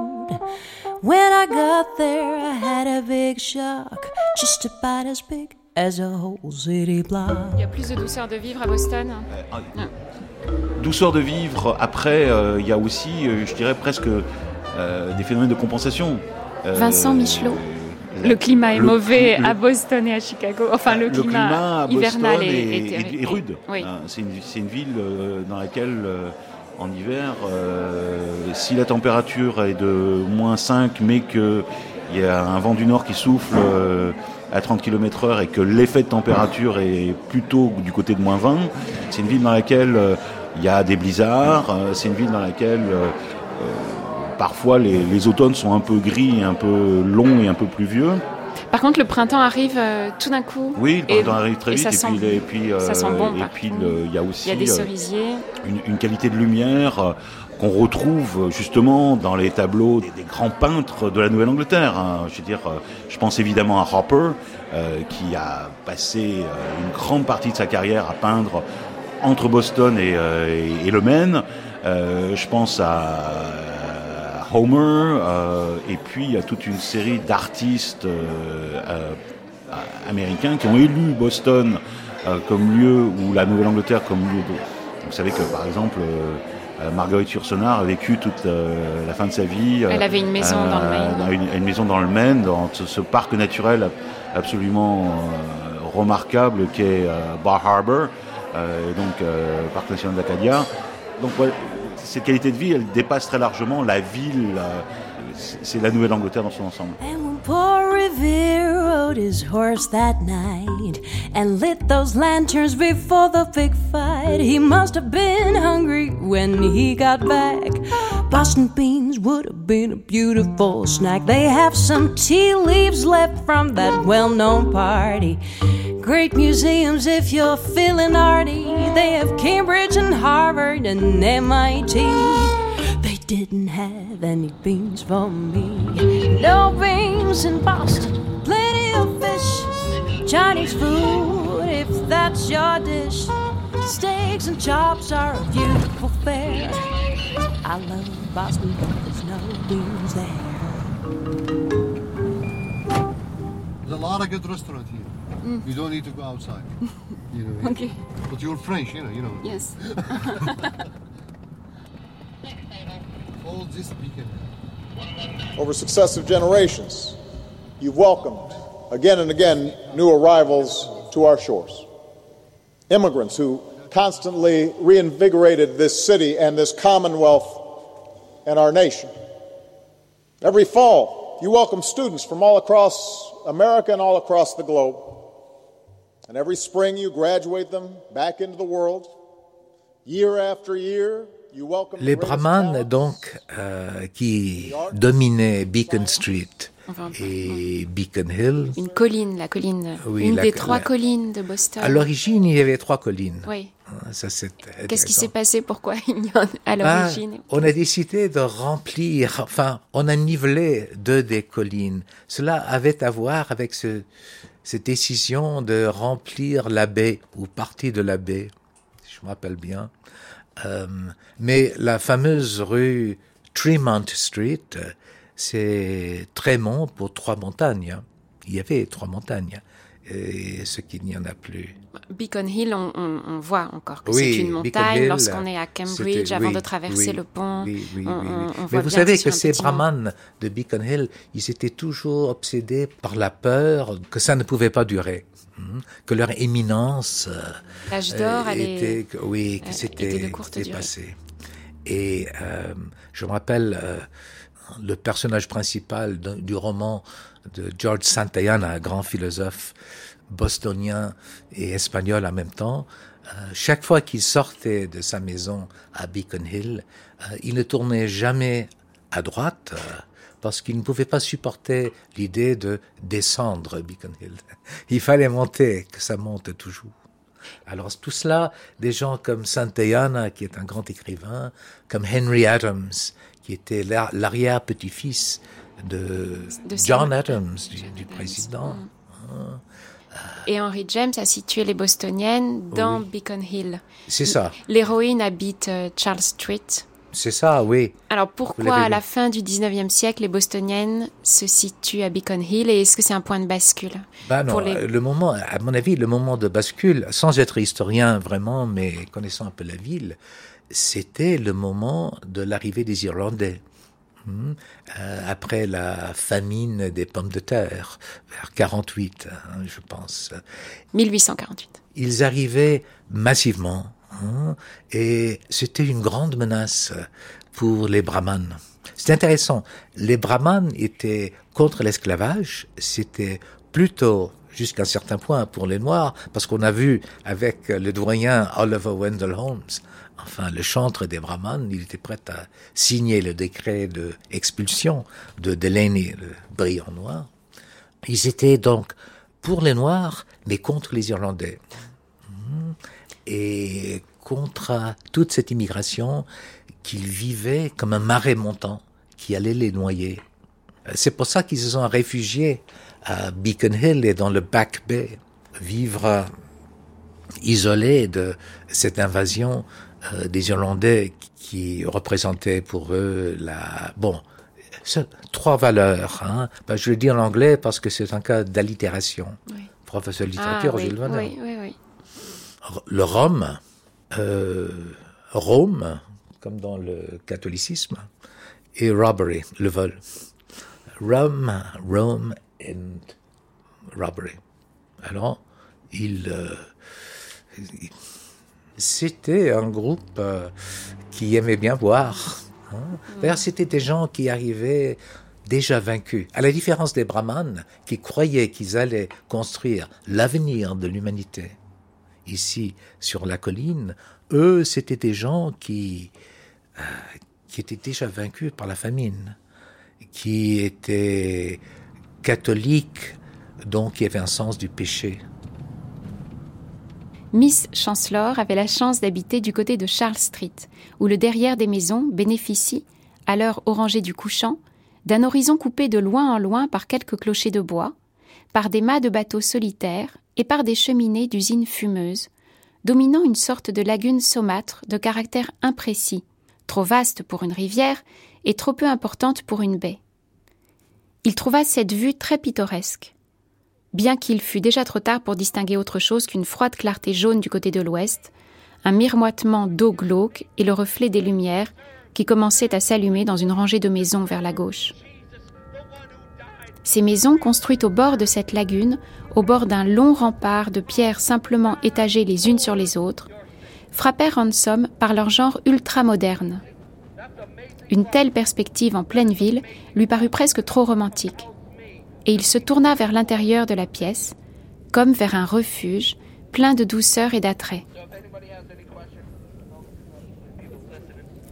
When I got there, I had a big shock, just about as big as a whole city block. Il y a plus de douceur de vivre à Boston. Ah. Douceur de vivre. Après, euh, il y a aussi, euh, je dirais presque euh, des phénomènes de compensation. Vincent Michelot. Le climat est mauvais à Boston et à Chicago. Enfin, le, climat, hivernal est, est, rude. C'est une, une, ville dans laquelle en hiver, euh, si la température est de moins 5, mais qu'il y a un vent du nord qui souffle euh, à 30 km heure et que l'effet de température est plutôt du côté de moins 20, c'est une ville dans laquelle euh, il y a des blizzards, c'est une ville dans laquelle parfois les, les, automnes sont un peu gris, un peu longs et un peu pluvieux. Par contre, le printemps arrive euh, tout d'un coup. Oui, le printemps arrive très vite. et, puis, et puis, ça sent bon. Et puis, il y a aussi. Il y a des cerisiers. Une, une qualité de lumière euh, qu'on retrouve justement dans les tableaux des, grands peintres de la Nouvelle-Angleterre. Hein. Je veux dire, euh, je pense évidemment à Hopper, euh, qui a passé une grande partie de sa carrière à peindre entre Boston et, et, et le Maine. je pense à Homer, euh, et puis il y a toute une série d'artistes euh, euh, américains qui ont élu Boston comme lieu, ou la Nouvelle-Angleterre comme lieu de... Vous savez que par exemple... Marguerite Yourcenar a vécu toute la fin de sa vie. Elle avait une maison dans le Maine. Une, maison dans le Maine, dans ce, parc naturel absolument remarquable qu'est Bar Harbor, donc parc national d'Acadia. Donc cette qualité de vie, elle dépasse très largement la ville. C'est la Nouvelle-Angleterre dans son ensemble. Poor Revere rode his horse that night and lit those lanterns before the big fight. He must have been hungry when he got back. Boston beans would have been a beautiful snack. They have some tea leaves left from that well known party. Great museums if you're feeling arty. They have Cambridge and Harvard and MIT. They didn't have any beans for me. No beans in Boston, plenty of fish. Chinese food, if that's your dish. Steaks and chops are a beautiful fare. I love Boston, but there's no beans there. There's a lot of good restaurants here. Mm. You don't need to go outside. You know, okay. But you're French, you know. You know. Yes. All this beacon. Over successive generations, you've welcomed again and again new arrivals to our shores. Immigrants who constantly reinvigorated this city and this commonwealth and our nation. Every fall, you welcome students from all across America and all across the globe. And every spring you graduate them back into the world. Year after year, Les brahmanes, donc, euh, qui dominaient Beacon Street et Beacon Hill. Une colline, la colline, Oui, une la- des trois la- collines de Boston. À l'origine, il y avait trois collines. Oui. Ah, Ça, c'est Qu'est-ce qui s'est passé? Pourquoi il y en a à Ben, l'origine? on a décidé de remplir, enfin, on a nivelé deux des collines. Cela avait à voir avec ce, cette décision de remplir la baie ou partie de la baie, si je me rappelle bien. Euh, mais la fameuse rue Tremont Street, euh, c'est Tremont pour trois montagnes. hein. Il y avait trois montagnes, et ce qu'il n'y en a plus. Beacon Hill, on, on- on voit encore que Oui, c'est une montagne. Lorsqu'on est à Cambridge, avant oui, de traverser oui, le pont, oui, oui, on, on- Mais voit vous bien savez que ces brahmanes de Beacon Hill, ils étaient toujours obsédés par la peur que ça ne pouvait pas durer, hein, que leur éminence euh, L'âge d'or était, que- oui, que c'était dépassé. Et euh, je me rappelle euh, le personnage principal du roman de George Santayana, grand philosophe bostonien et espagnol en même temps. Euh, chaque fois qu'il sortait de sa maison à Beacon Hill, euh, il ne tournait jamais à droite euh, parce qu'il ne pouvait pas supporter l'idée de descendre Beacon Hill. Il fallait monter, que ça monte toujours. Alors tout cela, des gens comme Santayana, qui est un grand écrivain, comme Henry Adams, qui était l'ar- l'arrière-petit-fils de, De John Adams, du, du président. Mm. Hein. Et Henry James a situé les Bostoniennes dans Beacon Hill. C'est ça. L'héroïne habite euh, Charles Street. C'est ça, oui. Alors pourquoi à la fin du 19e siècle les Bostoniennes se situent à Beacon Hill et est-ce que c'est un point de bascule non, pour les- euh, le moment, à mon avis, le moment de bascule, sans être historien vraiment, mais connaissant un peu la ville, c'était le moment de l'arrivée des Irlandais. Hmm. Euh, après la famine des pommes de terre, vers 48, hein, je pense. 1848. Ils arrivaient massivement, hein, et c'était une grande menace pour les brahmanes. C'est intéressant. Les brahmanes étaient contre l'esclavage, c'était plutôt jusqu'à un certain point pour les Noirs, parce qu'on a vu avec le doyen Oliver Wendell Holmes, enfin le chantre des brahmanes, il était prêt à signer le décret de expulsion de Delaney, le brillant noir. Ils étaient donc pour les Noirs, mais contre les Irlandais. Mhm. Et contre toute cette immigration qu'ils vivaient comme un marais montant qui allait les noyer. C'est pour ça qu'ils se sont réfugiés à Beacon Hill et dans le Back Bay, vivre isolés de cette invasion euh, des Irlandais qui représentaient pour eux la... Bon, trois valeurs. Hein. Ben, je le dis en anglais parce que c'est un cas d'allitération. Professeur de littérature, Ah, oui, Gilles Vanel. oui, oui, oui. Le Rome, euh, Rome, comme dans le catholicisme, et robbery, le vol. Rome, Rome and robbery. Alors, il, euh, il- c'était un groupe euh, qui aimait bien boire. hein. D'ailleurs, c'était des gens qui arrivaient déjà vaincus. À la différence des brahmanes, qui croyaient qu'ils allaient construire l'avenir de l'humanité ici sur la colline, eux, c'était des gens qui, euh, qui étaient déjà vaincus par la famine, qui étaient catholiques, donc qui avaient un sens du péché. Miss Chancellor avait la chance d'habiter du côté de Charles Street, où le derrière des maisons bénéficie, à l'heure orangée du couchant, d'un horizon coupé de loin en loin par quelques clochers de bois, par des mâts de bateaux solitaires et par des cheminées d'usines fumeuses, dominant une sorte de lagune saumâtre de caractère imprécis, trop vaste pour une rivière et trop peu importante pour une baie. Il trouva cette vue très pittoresque. Bien qu'il fût déjà trop tard pour distinguer autre chose qu'une froide clarté jaune du côté de l'ouest, un miroitement d'eau glauque et le reflet des lumières qui commençaient à s'allumer dans une rangée de maisons vers la gauche. Ces maisons, construites au bord de cette lagune, au bord d'un long rempart de pierres simplement étagées les unes sur les autres, frappèrent Ransom par leur genre ultra-moderne. Une telle perspective en pleine ville lui parut presque trop romantique, et il se tourna vers l'intérieur de la pièce, comme vers un refuge plein de douceur et d'attrait.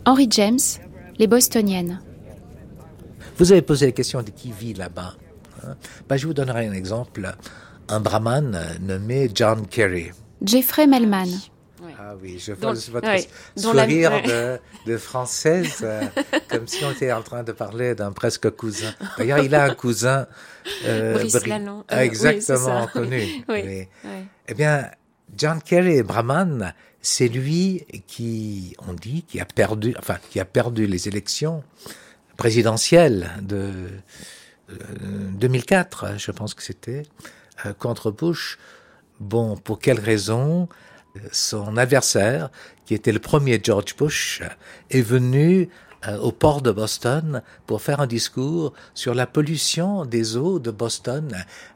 Henry James, Les Bostoniennes. Vous avez posé la question de qui vit là-bas. Hein. Ben, je vous donnerai un exemple. Un brahman nommé John Kerry. Jeffrey Melman. Ah oui, je vois votre sourire de, française, euh, comme si on était en train de parler d'un presque cousin. D'ailleurs, il a un cousin... Euh, Brice Lalonde. Ah, exactement, connu. Eh bien, John Kerry Brahman, c'est lui qui, on dit, qui a perdu, enfin, qui a perdu les élections présidentielles de 2004, euh, je pense que c'était, euh, contre Bush. Bon, pour quelle raison? Son adversaire, qui était le premier George Bush, est venu euh, au port de Boston pour faire un discours sur la pollution des eaux de Boston,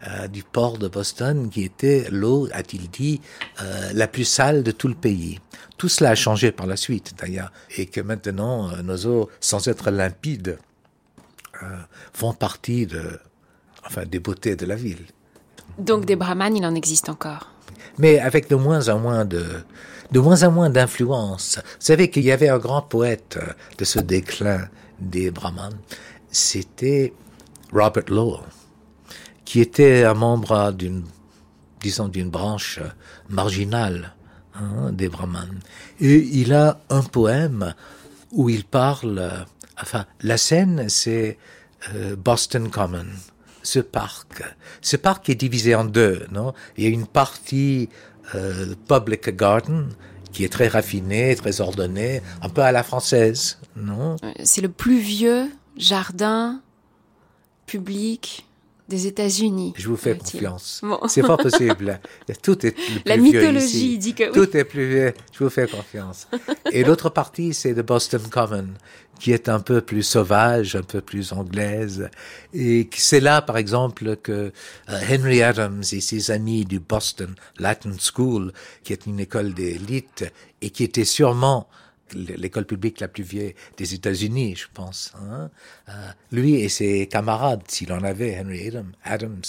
euh, du port de Boston, qui était l'eau, a-t-il dit, euh, la plus sale de tout le pays. Tout cela a changé par la suite, d'ailleurs, et que maintenant, nos eaux, sans être limpides, font partie de, enfin, des beautés de la ville. Donc des brahmanes, il en existe encore. Mais avec de moins en moins de, de moins en moins d'influence. Vous savez qu'il y avait un grand poète de ce déclin des brahmanes, c'était Robert Lowell, qui était un membre d'une, disons, d'une branche marginale hein, des brahmanes. Et il a un poème où il parle, enfin, la scène, c'est euh, Boston Common ce parc. Ce parc est divisé en deux, non? Il y a une partie euh, public garden qui est très raffiné, très ordonné, un peu à la française, non? C'est le plus vieux jardin public des États-Unis. Je vous fais confiance. C'est pas possible. Tout est plus La mythologie dit que Tout est plus vieux. Je vous fais confiance. Et l'autre partie, c'est de Boston Common, qui est un peu plus sauvage, un peu plus anglaise. Et c'est là, par exemple, que euh, Henry Adams et ses amis du Boston Latin School, qui est une école d'élite et qui était sûrement l'école publique la plus vieille des États-Unis, je pense. Hein. Euh, lui et ses camarades, s'il en avait, Henry Adams,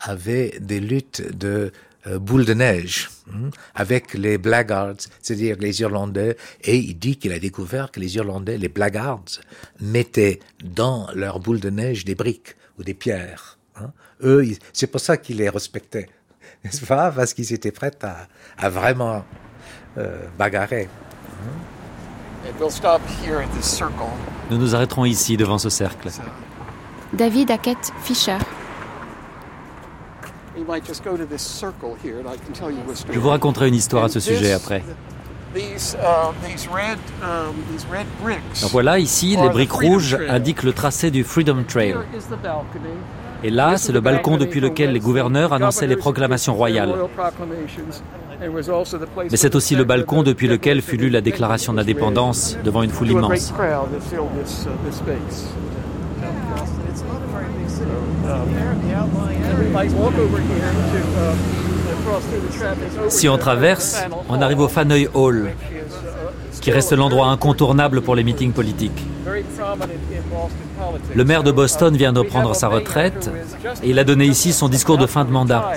avaient des luttes de euh, boule de neige hein, avec les blackguards, c'est-à-dire les Irlandais, et il dit qu'il a découvert que les Irlandais, les blackguards, mettaient dans leur boule de neige des briques ou des pierres. Hein. Eux, c'est pour ça qu'ils les respectaient, n'est-ce pas? Parce qu'ils étaient prêts à, vraiment euh, bagarrer. Hein. Nous nous arrêterons ici devant ce cercle. David Hackett Fischer. Je vous raconterai une histoire à ce sujet après. Uh, um, Donc voilà, ici, les briques rouges indiquent le tracé du Freedom Trail. Et là, c'est le balcon depuis lequel les gouverneurs annonçaient les proclamations royales. Mais c'est aussi le balcon depuis lequel fut lue la déclaration d'indépendance devant une foule immense. Si on traverse, on arrive au Faneuil Hall, qui reste l'endroit incontournable pour les meetings politiques. Le maire de Boston vient de prendre sa retraite et il a donné ici son discours de fin de mandat.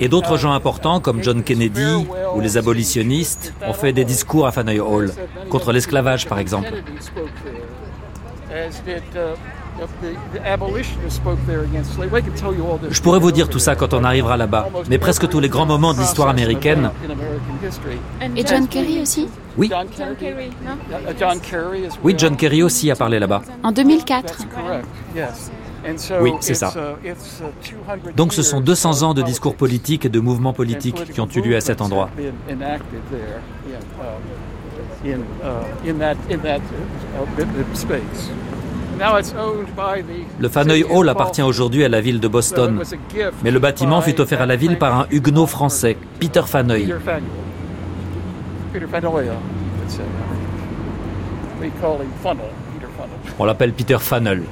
Et d'autres gens importants comme John Kennedy ou les abolitionnistes ont fait des discours à Faneuil Hall, contre l'esclavage par exemple. Je pourrais vous dire tout ça quand on arrivera là-bas, mais presque tous les grands moments de l'histoire américaine. Et John Kerry aussi? Oui. Oui, John Kerry aussi a parlé là-bas. En 2004. Oui, c'est ça. Donc ce sont 200 ans de discours politiques et de mouvements politiques qui ont eu lieu à cet endroit. Le Faneuil Hall appartient aujourd'hui à la ville de Boston, mais le bâtiment fut offert à la ville par un huguenot français, Peter Faneuil. On l'appelle Peter Faneuil.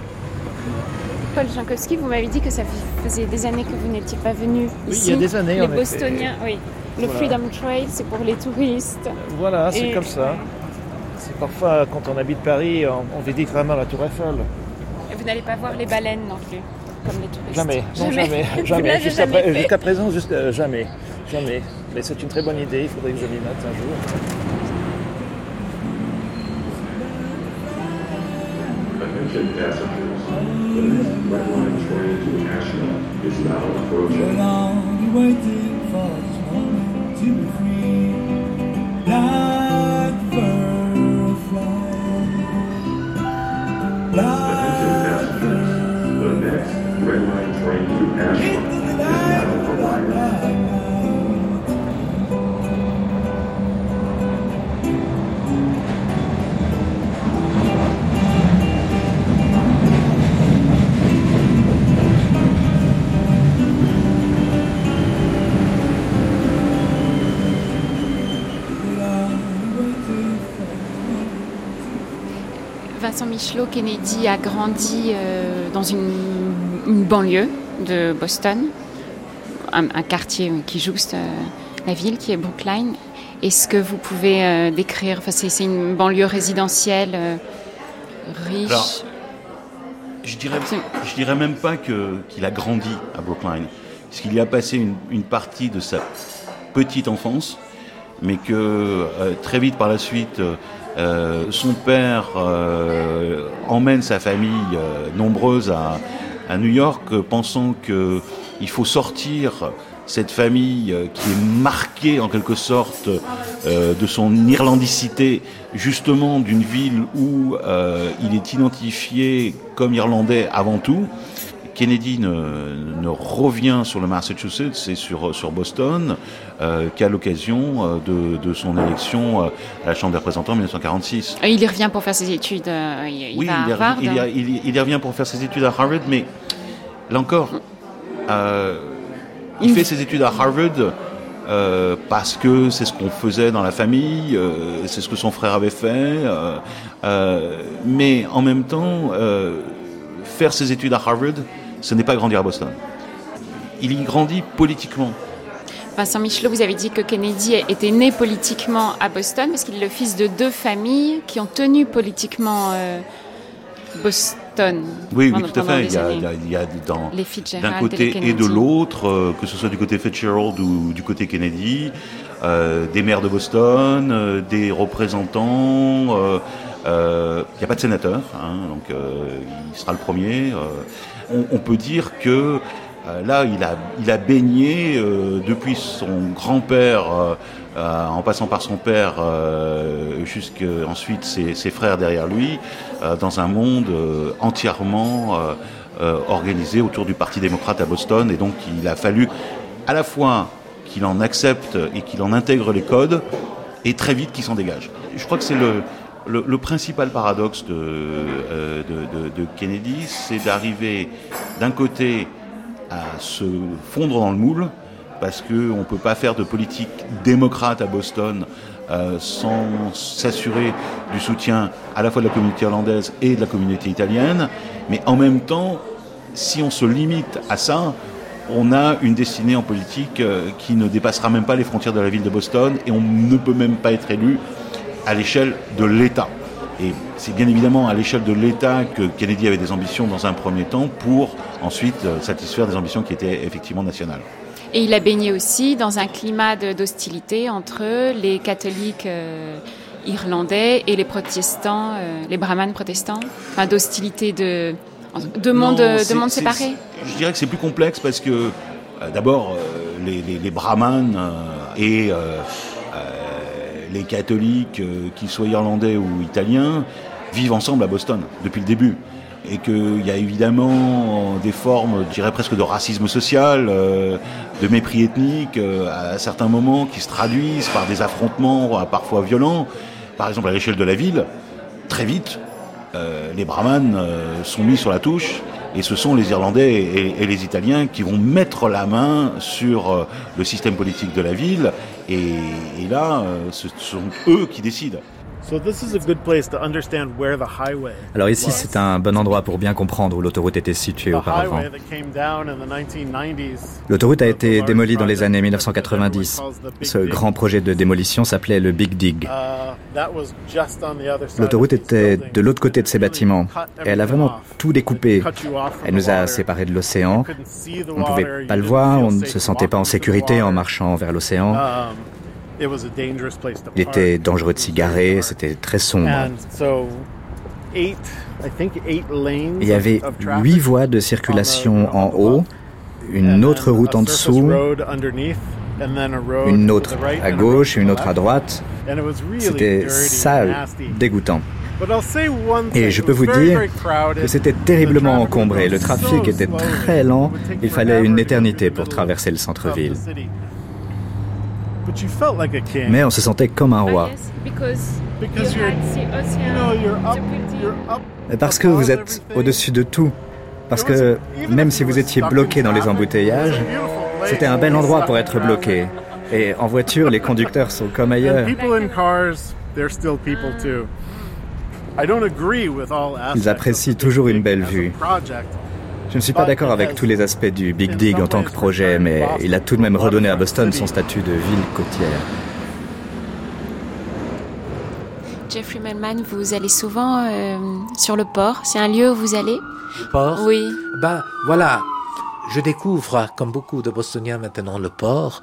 Paul Jankowski, vous m'avez dit que ça faisait des années que vous n'étiez pas venu ici. Oui, il y a des années. Les Bostoniens, oui. Le Freedom Trail, c'est pour les touristes. Voilà, c'est comme ça. Parfois, quand on habite Paris, on, visite vraiment la Tour Eiffel. Et vous n'allez pas voir les baleines non plus, comme les touristes Jamais, non, jamais, jamais. Jusqu'à présent, juste, euh, jamais, jamais. Mais c'est une très bonne idée, il faudrait que je m'y mette un jour. The next red line train to Ashland is. Vincent Michelot, Kennedy a grandi euh, dans une, une, banlieue de Boston, un, un quartier qui jouxte euh, la ville, qui est Brookline. Est-ce que vous pouvez euh, décrire, enfin, c'est une banlieue résidentielle riche? Alors, je dirais, je dirais même pas que qu'il a grandi à Brookline, puisqu'il y a passé une, une, partie de sa petite enfance, mais que très vite par la suite, euh, son père euh, emmène sa famille nombreuse à, à New York, pensant que il faut sortir cette famille qui est marquée en quelque sorte euh, de son irlandicité, justement d'une ville où euh, il est identifié comme irlandais avant tout. Kennedy ne, ne revient sur le Massachusetts et sur, sur Boston euh, qu'à l'occasion de, de, son élection à la Chambre des représentants en 1946. Il y revient pour faire ses études, il, oui, va à Harvard. Il, il, il, y revient pour faire ses études à Harvard, mais là encore, euh, il fait ses études à Harvard euh, parce que c'est ce qu'on faisait dans la famille, euh, c'est ce que son frère avait fait, euh, euh mais en même temps, euh, faire ses études à Harvard, ce n'est pas grandir à Boston. Il y grandit politiquement. Vincent Michelot, vous avez dit que Kennedy était né politiquement à Boston parce qu'il est le fils de deux familles qui ont tenu politiquement euh, Boston. Oui, oui, tout à fait. Il y, a, il, y a, il y a, dans d'un côté et, et de l'autre, euh, que ce soit du côté Fitzgerald ou du côté Kennedy, euh, des maires de Boston, euh, des représentants. Il n'y a pas de sénateur, hein, donc il sera le premier. On, peut dire que là, il a, baigné depuis son grand-père. Euh, en passant par son père euh, jusqu'ensuite ses, ses frères derrière lui, euh, dans un monde euh, entièrement euh, organisé autour du Parti démocrate à Boston. Et donc il a fallu à la fois qu'il en accepte et qu'il en intègre les codes, et très vite qu'il s'en dégage. Je crois que c'est le, le, principal paradoxe de, de Kennedy, c'est d'arriver d'un côté à se fondre dans le moule, parce qu'on ne peut pas faire de politique démocrate à Boston euh, sans s'assurer du soutien à la fois de la communauté irlandaise et de la communauté italienne. Mais en même temps, si on se limite à ça, on a une destinée en politique euh, qui ne dépassera même pas les frontières de la ville de Boston et on ne peut même pas être élu à l'échelle de l'État. Et c'est bien évidemment à l'échelle de l'État que Kennedy avait des ambitions dans un premier temps pour ensuite euh, satisfaire des ambitions qui étaient effectivement nationales. Et il a baigné aussi dans un climat d'hostilité entre les catholiques euh, irlandais et les protestants, euh, les brahmanes protestants, enfin d'hostilité de, de monde, de monde séparé. Je dirais que c'est plus complexe parce que euh, d'abord les, les, les, brahmanes et les catholiques, qu'ils soient irlandais ou italiens, vivent ensemble à Boston depuis le début et qu'il y a évidemment des formes, je dirais presque de racisme social, euh, de mépris ethnique euh, à certains moments qui se traduisent par des affrontements euh, parfois violents. Par exemple, à l'échelle de la ville, très vite, euh, les brahmanes euh, sont mis sur la touche et ce sont les Irlandais et, les Italiens qui vont mettre la main sur euh, le système politique de la ville et, et là, ce sont eux qui décident. Alors ici, c'est un bon endroit pour bien comprendre où l'autoroute était située auparavant. L'autoroute a été démolie dans les années 1990. Ce grand projet de démolition s'appelait le Big Dig. L'autoroute était de l'autre côté de ces bâtiments et elle a vraiment tout découpé. Elle nous a séparés de l'océan. On ne pouvait pas le voir, on ne se sentait pas en sécurité en marchant vers l'océan. Il était dangereux de s'y garer, c'était très sombre. Il y avait huit voies de circulation en haut, une autre route en dessous, une autre à gauche et une autre à droite. C'était sale, dégoûtant. Et je peux vous dire que c'était terriblement encombré. Le trafic était très lent. Il fallait une éternité pour traverser le centre-ville. Mais on se sentait comme un roi. Parce que vous êtes au-dessus de tout. Parce que même si vous étiez bloqué dans les embouteillages, c'était un bel endroit pour être bloqué. Et en voiture, les conducteurs sont comme ailleurs. Ils apprécient toujours une belle vue. Je ne suis pas d'accord avec tous les aspects du Big Dig en tant que projet, mais il a tout de même redonné à Boston son statut de ville côtière. Jeffrey Melman, vous allez souvent euh, sur le port. C'est un lieu où vous allez? Port? Oui. Ben voilà, je découvre, comme beaucoup de Bostoniens maintenant, le port,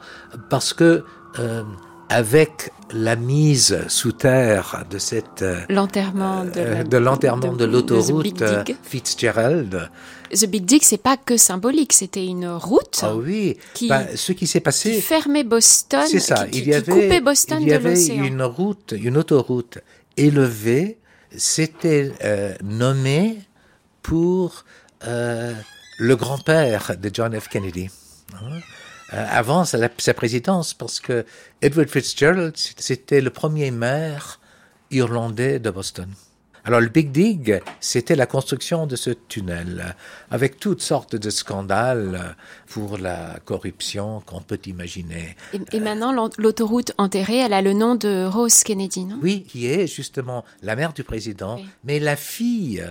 parce que euh, avec la mise sous terre de cette l'enterrement de, euh, de l'enterrement de, l'autoroute Fitzgerald. The Big Dig, c'est pas que symbolique, c'était une route. Ah oui. Qui, ce qui s'est passé. Qui fermait Boston. C'est ça. Qui, il y avait, coupait Boston il y de avait une route, une autoroute élevée. C'était euh, nommé pour euh, le grand-père de John F. Kennedy. Hein? Euh, avant sa, sa, présidence, parce que Edward Fitzgerald, c'était le premier maire irlandais de Boston. Alors le Big Dig, c'était la construction de ce tunnel, avec toutes sortes de scandales pour la corruption qu'on peut imaginer. Et, et maintenant, l'autoroute enterrée, elle a le nom de Rose Kennedy, non? Oui, qui est justement la mère du président, oui. mais la fille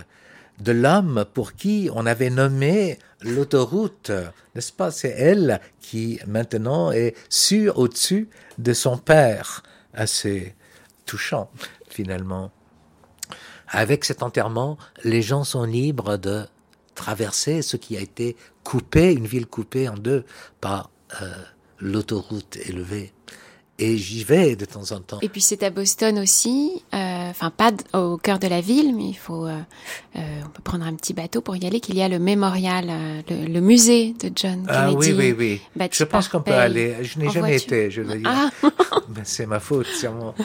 de l'homme pour qui on avait nommé l'autoroute, n'est-ce pas? C'est elle qui maintenant est sur au-dessus de son père, assez touchant finalement. Avec cet enterrement, les gens sont libres de traverser ce qui a été coupé, une ville coupée en deux par euh, l'autoroute élevée. Et j'y vais de temps en temps. Et puis c'est à Boston aussi, enfin euh, pas au cœur de la ville, mais il faut, euh, euh, on peut prendre un petit bateau pour y aller. Qu'il y a le mémorial, le, le, musée de John Kennedy. Ah oui oui oui. Je pense qu'on peut aller. Je n'ai jamais voiture. été, je veux dire. Ah. c'est ma faute, sûrement.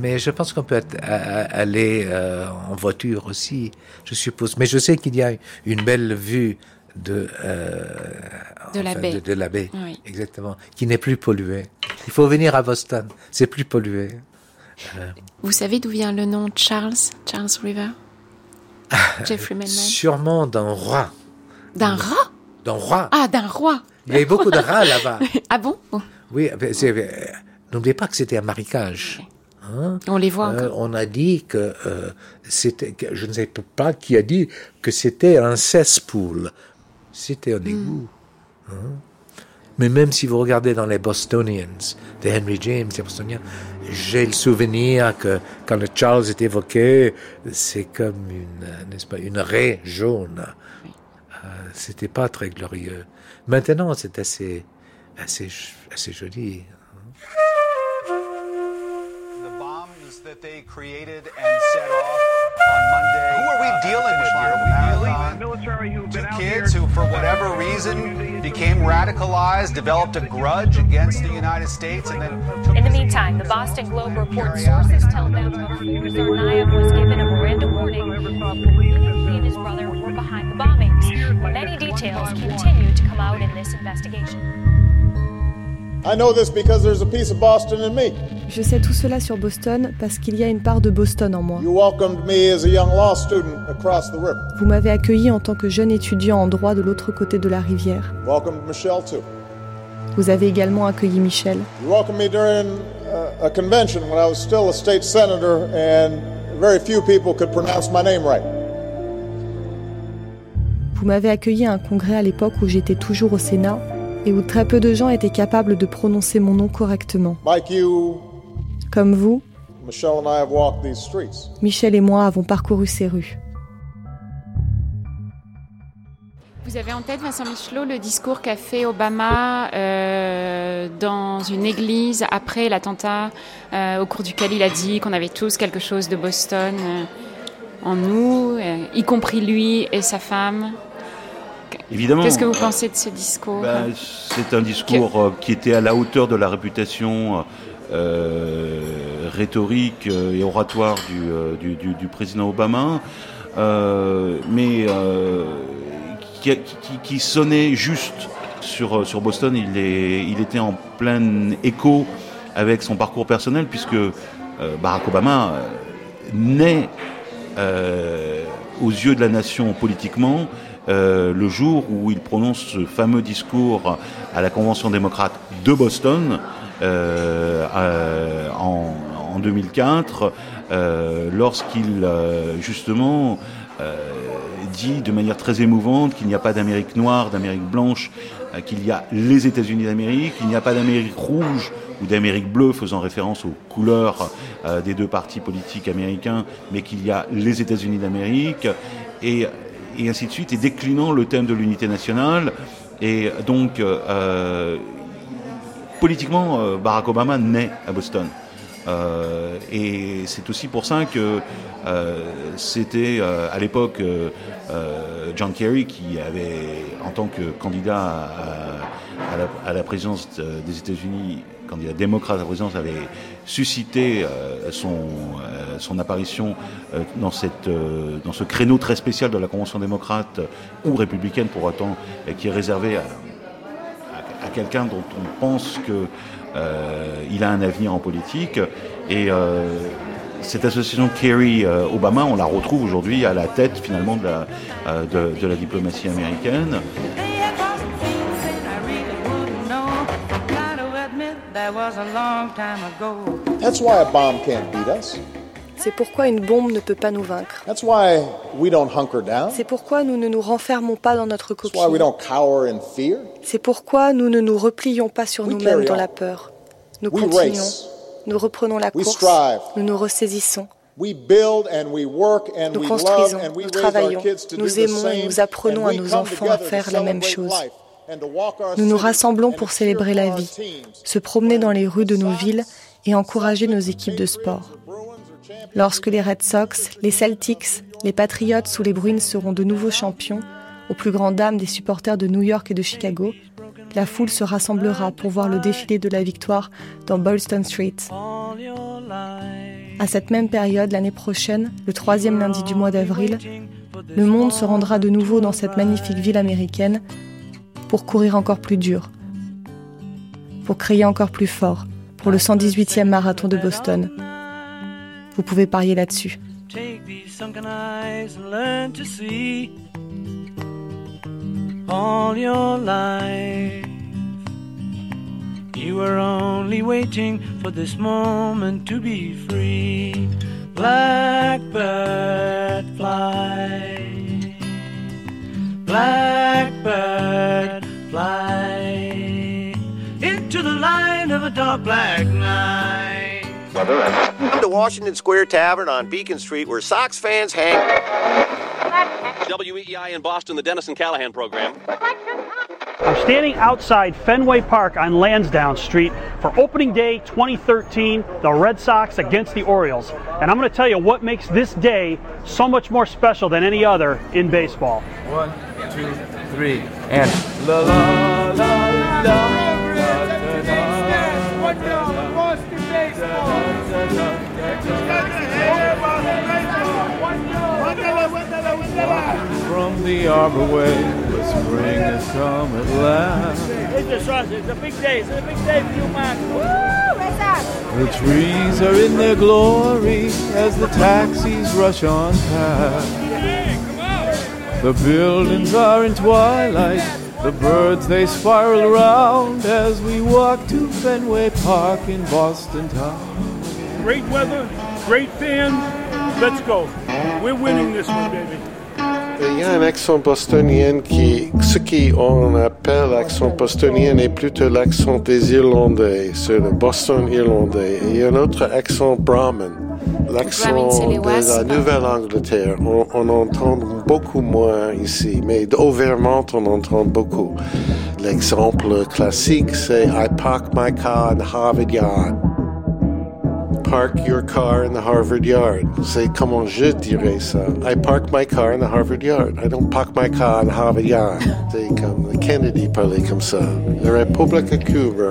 mais je pense qu'on peut aller en voiture aussi, je suppose. Mais je sais qu'il y a une belle vue de de la enfin, baie, de, de la baie oui. exactement, qui n'est plus polluée. Il faut venir à Boston, c'est plus pollué. Euh... Vous savez d'où vient le nom Charles, Charles River? Jeffrey Melman Sûrement d'un roi. D'un rat? D'un roi. Ah, d'un roi. Il y avait beaucoup de rats là-bas. ah bon? Oh. Oui, n'oubliez pas que c'était un marécage. Hein on les voit euh, on a dit que euh, c'était, je ne sais pas qui a dit que c'était un cesspool. C'était un égout. Mm. Hein? Mais même si vous regardez dans les Bostonians, de Henry James, les Bostoniens, j'ai le souvenir que quand le Charles est évoqué, c'est comme une, n'est-ce pas, une raie jaune. Euh, c'était pas très glorieux. Maintenant, c'est assez, assez, assez joli. that they created and set off on Monday. Who are we dealing with here? Are we dealing military who've two kids who, for whatever reason, became radicalized, developed a grudge against the United States, and then. In the meantime, the Boston Globe reports sources tell them Tsarnaev was given a Miranda warning. He and his brother were behind the bombings. Many details continue to come out in this investigation. Je sais tout cela sur Boston parce qu'il y a une part de Boston en moi. You welcomed me as a young law student across the river. Vous m'avez accueilli en tant que jeune étudiant en droit de l'autre côté de la rivière. Welcomed Michelle too. Vous avez également accueilli Michel. You welcomed me during a, a convention when I was still a state senator and very few people could pronounce my name right. Vous m'avez accueilli à un congrès à l'époque où j'étais toujours au Sénat et où très peu de gens étaient capables de prononcer mon nom correctement. Comme vous, Michelle and I have walked these streets. Michel et moi avons parcouru ces rues. Vous avez en tête, Vincent Michelot, le discours qu'a fait Obama euh, dans une église après l'attentat, euh, au cours duquel il a dit qu'on avait tous quelque chose de Boston. Euh, en nous, euh, y compris lui et sa femme? Évidemment. Qu'est-ce que vous pensez de ce discours Ben, C'est un discours euh, qui était à la hauteur de la réputation euh, rhétorique euh, et oratoire du, euh, du, du, du président Obama, euh, mais euh, qui, qui, qui, sonnait juste sur, sur Boston. Il, est, il était en plein écho avec son parcours personnel, puisque euh, Barack Obama naît aux yeux de la nation politiquement euh, le jour où il prononce ce fameux discours à la Convention démocrate de Boston euh, euh, en, en, 2004, lorsqu'il justement dit de manière très émouvante qu'il n'y a pas d'Amérique noire, d'Amérique blanche, qu'il y a les États-Unis d'Amérique, qu'il n'y a pas d'Amérique rouge ou d'Amérique bleue, faisant référence aux couleurs euh, des deux partis politiques américains, mais qu'il y a les États-Unis d'Amérique, et, et, ainsi de suite, et déclinant le thème de l'unité nationale. Et donc, euh, politiquement, euh, Barack Obama naît à Boston. Euh, et c'est aussi pour ça que euh, c'était euh, à l'époque John Kerry qui avait, en tant que candidat à la, présidence des États-Unis, candidat démocrate à la présidence, avait suscité son, son apparition dans, cette, dans ce créneau très spécial de la Convention démocrate ou républicaine pour autant, qui est réservé à, quelqu'un dont on pense que euh, il a un avenir en politique. Et euh, cette association Kerry-Obama, on la retrouve aujourd'hui à la tête finalement euh, de la diplomatie américaine. That's why a bomb can't beat us. C'est pourquoi une bombe ne peut pas nous vaincre. That's why we don't hunker down. C'est pourquoi nous ne nous renfermons pas dans notre That's why we coquille. don't cower in fear. C'est pourquoi nous ne nous replions pas sur We nous-mêmes dans on. la peur. Nous We continuons. race. Nous reprenons la We course. strive. Nous nous ressaisissons. We build and we work and Nous we love construisons, and we nous travaillons, nous aimons et nous apprenons à we nos enfants à faire la même chose. life Nous nous rassemblons pour célébrer la vie, se promener dans les rues de nos villes et encourager nos équipes de sport. Lorsque les Red Sox, les Celtics, les Patriots ou les Bruins seront de nouveaux champions, aux plus grandes dames des supporters de New York et de Chicago, la foule se rassemblera pour voir le défilé de la victoire dans Boylston Street. À cette même période, l'année prochaine, le troisième lundi du mois d'avril, le monde se rendra de nouveau dans cette magnifique ville américaine pour courir encore plus dur, pour crier encore plus fort, pour le 118e marathon de Boston. Vous pouvez parier là-dessus. Take these sunken eyes and learn to see all your life. You were only waiting for this moment to be free. Blackbird fly. Blackbird fly into the light of a dark black night. Come to Washington Square Tavern on Beacon Street where Sox fans hang. WEEI in Boston, the Dennis and Callahan program. I'm standing outside Fenway Park on Lansdowne Street for opening day 2013, the Red Sox against the Orioles. And I'm going to tell you what makes this day so much more special than any other in baseball. One, two, three, and la la la la. From the arbor way, the spring has come at last. It's a big day. It's a big day for you, man. The trees are in their glory as the taxis rush on past. The buildings are in twilight, the birds they spiral round as we walk to Fenway Park in Boston town. Great weather, great fans. Let's go. We're winning this one, baby. Il y a un accent bostonien qui, ce qu'on appelle l'accent bostonien est plutôt l'accent des Irlandais, c'est le Boston irlandais. Et il y a un autre accent Brahmin, l'accent de la Nouvelle-Angleterre. On, on entend beaucoup moins ici, mais au Vermont, on entend beaucoup. L'exemple classique, c'est I park my car in Harvard Yard. park your car in the Harvard yard. C'est comment je dirais ça. I park my car in the Harvard yard. I don't park my car in Harvard yard. C'est comme Kennedy parlait comme ça. La République de Cuba.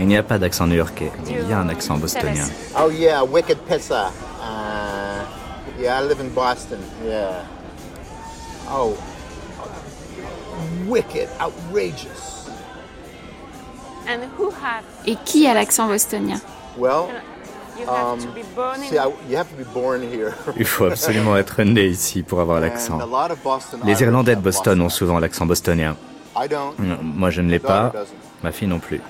Il n'y a pas d'accent new-yorkais, il y a un accent bostonien. Oh yeah, wicked pizza. Uh, yeah, I live in Boston. Yeah. Oh, wicked, outrageous. And who had... Et qui a l'accent bostonien? Well, um, see, I, you have to be born here. Il faut absolument être né ici pour avoir l'accent. Les Irlandais de Boston ont souvent l'accent bostonien. Moi, je ne l'ai pas. Ma fille non plus.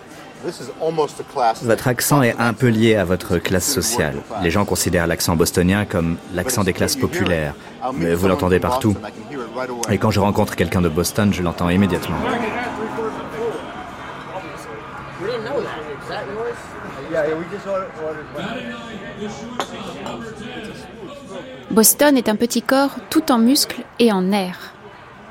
Votre accent est un peu lié à votre classe sociale. Les gens considèrent l'accent bostonien comme l'accent des classes populaires, mais vous l'entendez partout. Et quand je rencontre quelqu'un de Boston, je l'entends immédiatement. Boston est un petit corps tout en muscles et en nerfs.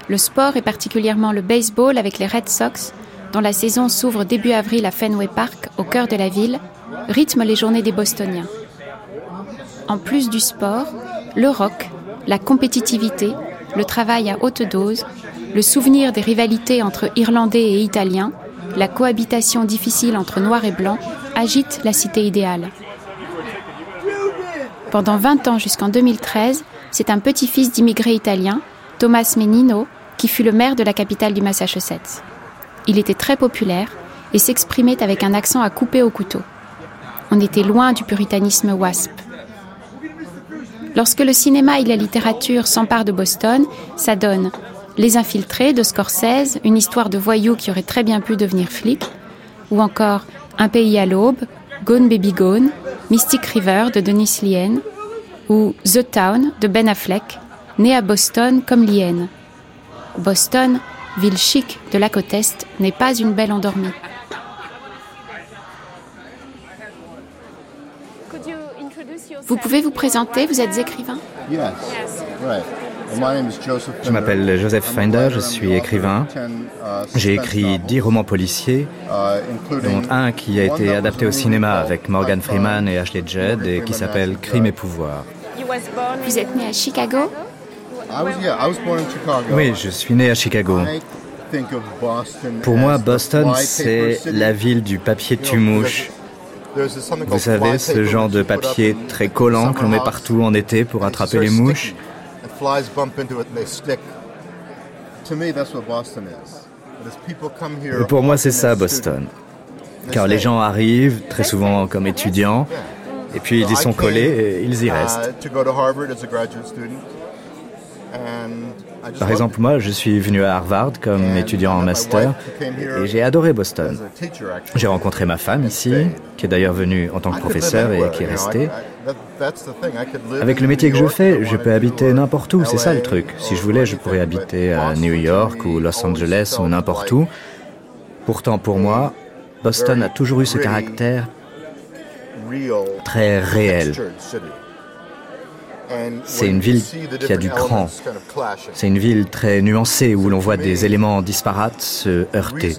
Le sport, et particulièrement le baseball avec les Red Sox, dont la saison s'ouvre début avril à Fenway Park, au cœur de la ville, rythme les journées des Bostoniens. En plus du sport, le rock, la compétitivité, le travail à haute dose, le souvenir des rivalités entre Irlandais et Italiens, la cohabitation difficile entre Noirs et Blancs agitent la cité idéale. Pendant 20 ans jusqu'en 2013, c'est un petit-fils d'immigrés italiens, Thomas Menino, qui fut le maire de la capitale du Massachusetts. Il était très populaire et s'exprimait avec un accent à couper au couteau. On était loin du puritanisme wasp. Lorsque le cinéma et la littérature s'emparent de Boston, ça donne Les Infiltrés de Scorsese, une histoire de voyous qui aurait très bien pu devenir flic, ou encore Un pays à l'aube, Gone Baby Gone, Mystic River de Denis Lien, ou The Town de Ben Affleck, né à Boston comme Lien. Boston, ville chic de la côte Est, n'est pas une belle endormie. Vous pouvez vous présenter, vous êtes écrivain? Je m'appelle Joseph Finder, je suis écrivain. J'ai écrit dix romans policiers, dont un qui a été adapté au cinéma avec Morgan Freeman et Ashley Judd et qui s'appelle Crime et pouvoir. Vous êtes né à Chicago? Oui, je suis né à Chicago. Pour moi, Boston, c'est la ville du papier tumouche. Vous savez, ce genre de papier très collant que l'on met partout en été pour attraper les mouches. Et pour moi, c'est ça, Boston. Car les gens arrivent, très souvent comme étudiants, et puis ils y sont collés et ils y restent. Par exemple, moi, je suis venu à Harvard comme étudiant en master et j'ai adoré Boston. J'ai rencontré ma femme ici, qui est d'ailleurs venue en tant que professeur et qui est restée. Avec le métier que je fais, je peux habiter n'importe où, c'est ça le truc. Si je voulais, je pourrais habiter à New York ou Los Angeles ou n'importe où. Pourtant, pour moi, Boston a toujours eu ce caractère très réel. C'est une ville qui a du cran. C'est une ville très nuancée où l'on voit des éléments disparates se heurter.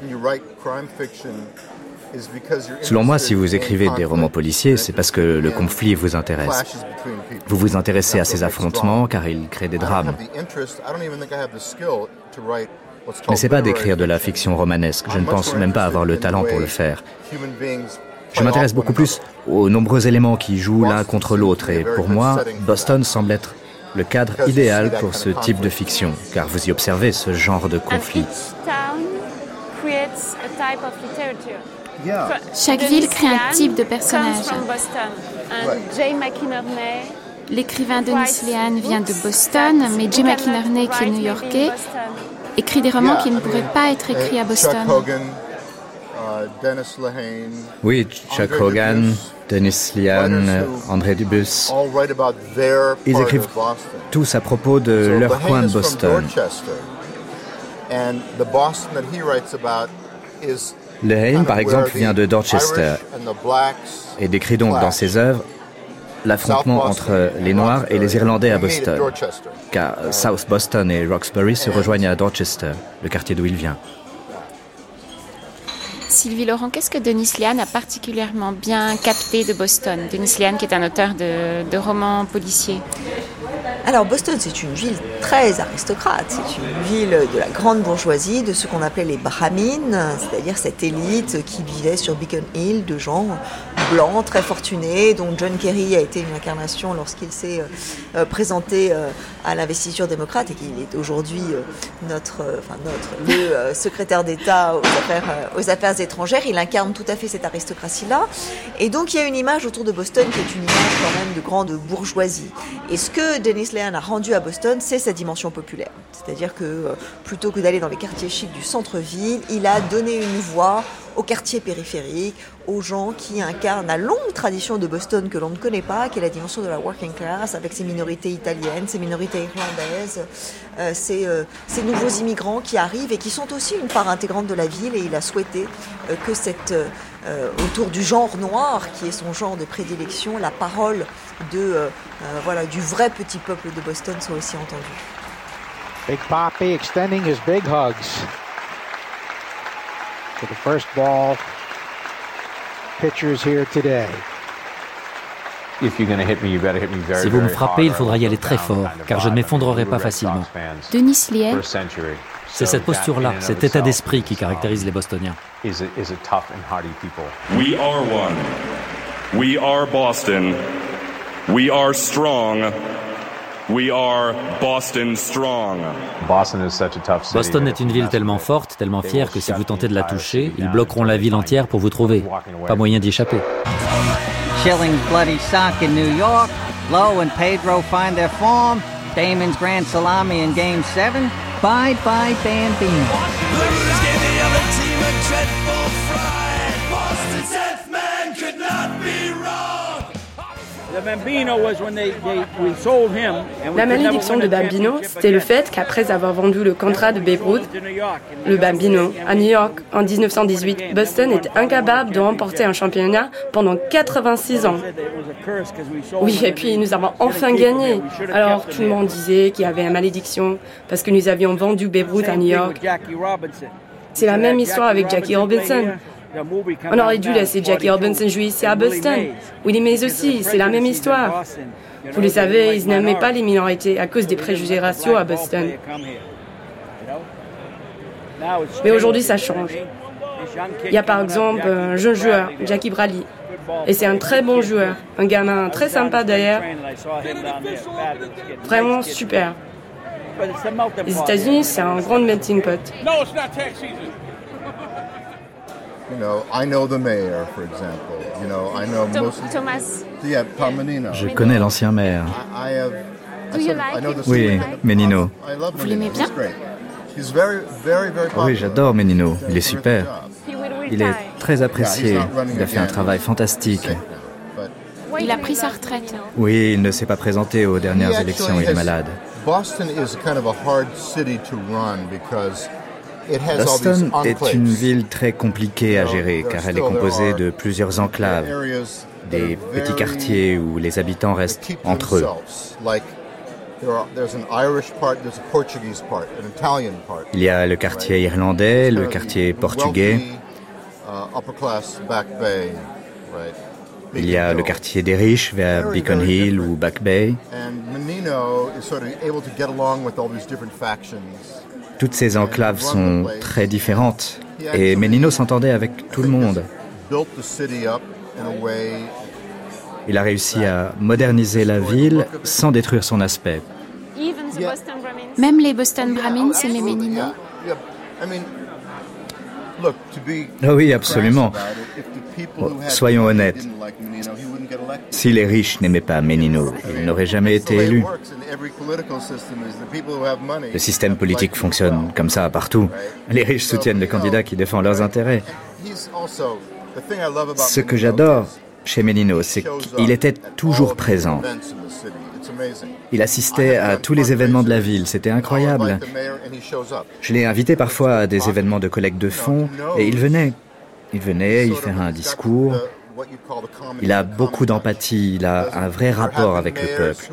Selon moi, si vous écrivez des romans policiers, c'est parce que le conflit vous intéresse. Vous vous intéressez à ces affrontements car ils créent des drames. Mais c'est pas d'écrire de la fiction romanesque. Je ne pense même pas avoir le talent pour le faire. Je m'intéresse beaucoup plus aux nombreux éléments qui jouent l'un contre l'autre et pour moi, Boston semble être le cadre idéal pour ce type de fiction, car vous y observez ce genre de conflit. Chaque ville crée un type de personnage. L'écrivain Denis Lehan vient de Boston, mais Jay McInerney, qui est new-yorkais, écrit des romans qui ne pourraient pas être écrits à Boston. Oui, Chuck Hogan, Denis Lian, André Dubus. all write about their Ils écrivent tous à propos de leur coin de Boston. Lehane, kind par exemple, vient de Dorchester Irish and the blacks et décrit donc dans ses œuvres l'affrontement entre les Noirs et les Irlandais à Boston. Car South Boston et Roxbury se rejoignent à Dorchester, le quartier d'où il vient. Sylvie Laurent, qu'est-ce que Denis Lian a particulièrement bien capté de Boston? Denis Lian, qui est un auteur de, de romans policiers. Alors Boston, c'est une ville très aristocrate. C'est une ville de la grande bourgeoisie, de ce qu'on appelait les brahmines, c'est-à-dire cette élite qui vivait sur Beacon Hill, de gens blancs, très fortunés, dont John Kerry a été une incarnation lorsqu'il s'est euh, présenté euh, à l'investiture démocrate et qu'il est aujourd'hui euh, notre, euh, enfin notre, le euh, secrétaire d'État aux affaires, euh, étrangères. Il incarne tout à fait cette aristocratie-là. Et donc il y a une image autour de Boston qui est une image quand même de grande bourgeoisie. Et ce que Dennis Lehane a rendu à Boston, c'est sa dimension populaire. C'est-à-dire que euh, plutôt que d'aller dans les quartiers chics du centre-ville, il a donné une voix aux quartiers périphériques, aux gens qui incarnent la longue tradition de Boston que l'on ne connaît pas, qui est la dimension de la working class, avec ses minorités italiennes, ses minorités irlandaises, euh, ces, euh, ces nouveaux immigrants qui arrivent et qui sont aussi une part intégrante de la ville. Et il a souhaité euh, que cette, euh, autour du genre noir, qui est son genre de prédilection, la parole de, voilà, du vrai petit peuple de Boston soit aussi entendue. Big Poppy extending his big hugs the first ball pitchers here today. Si vous me frappez, il faudra y aller très fort, car je ne m'effondrerai pas facilement. Denis Lian, C'est cette posture-là, cet état d'esprit qui caractérise les Bostoniens. We are one. We are Boston. We are strong. We are Boston strong. Boston est une ville tellement forte, tellement fière que si vous tentez de la toucher, ils bloqueront la ville entière pour vous trouver. Pas moyen d'y échapper. Schilling's bloody sock in New York. Lowe and Pedro find their form. Damon's grand salami in Game 7. Bye bye, Bambino. La malédiction de Bambino, c'était le fait qu'après avoir vendu le contrat de Babe Ruth, le Bambino, à New York en 1918, Boston était incapable de remporter un championnat pendant 86 ans. Oui, et puis nous avons enfin gagné. Alors tout le monde disait qu'il y avait une malédiction parce que nous avions vendu Babe Ruth à New York. C'est la même histoire avec Jackie Robinson. On aurait dû laisser Jackie Robinson jouer ici à Boston. Willie Mays aussi, c'est la même histoire. Vous le savez, ils n'aimaient pas les minorités à cause des préjugés raciaux à Boston. Mais aujourd'hui, ça change. Il y a par exemple un jeune joueur, Jackie Brady. Et c'est un très bon joueur, un gamin très sympa d'ailleurs. Vraiment super. Les États-Unis, c'est un grand melting pot. You know, I know the mayor, for example. You know, I know most. Thomas. Yeah, Tom Menino. Je connais l'ancien maire. I have. I, Do you said- like I know the Oui. Menino. I love Vous Menino. l'aimez bien? He's great. He's very, very, very popular. Oui, j'adore Menino. Il est super. Il est très apprécié. Il a fait un travail fantastique. il a pris sa retraite. Oui, il ne s'est pas présenté aux dernières élections. Il est malade. Boston is kind of a hard city to run because Boston est une ville très compliquée à gérer car elle est composée de plusieurs enclaves, des petits quartiers où les habitants restent entre eux. themselves. Like there are, there's an Irish part, there's a Portuguese part, an Italian part. Il y a le quartier irlandais, le quartier portugais, uh, il y a le quartier des riches vers Beacon Hill ou Back Bay. Menino. Toutes ces enclaves sont très différentes et Menino s'entendait avec tout le monde. Il a réussi à moderniser la ville sans détruire son aspect. Même les Boston Brahmins Menino. Look, to be Ah oui, absolument. Had soyons honnêtes. Si les riches n'aimaient pas Menino, il n'aurait jamais été élu. Le système politique fonctionne comme ça partout. Les riches soutiennent les candidats qui défendent leurs intérêts. Ce que j'adore, chez Menino, c'est qu'il était toujours présent. Il assistait à tous les événements de la ville, c'était incroyable. Je l'ai invité parfois à des événements de collecte de fonds et il venait. Il venait, il fait un discours. Il a beaucoup d'empathie, il a un vrai rapport avec le peuple.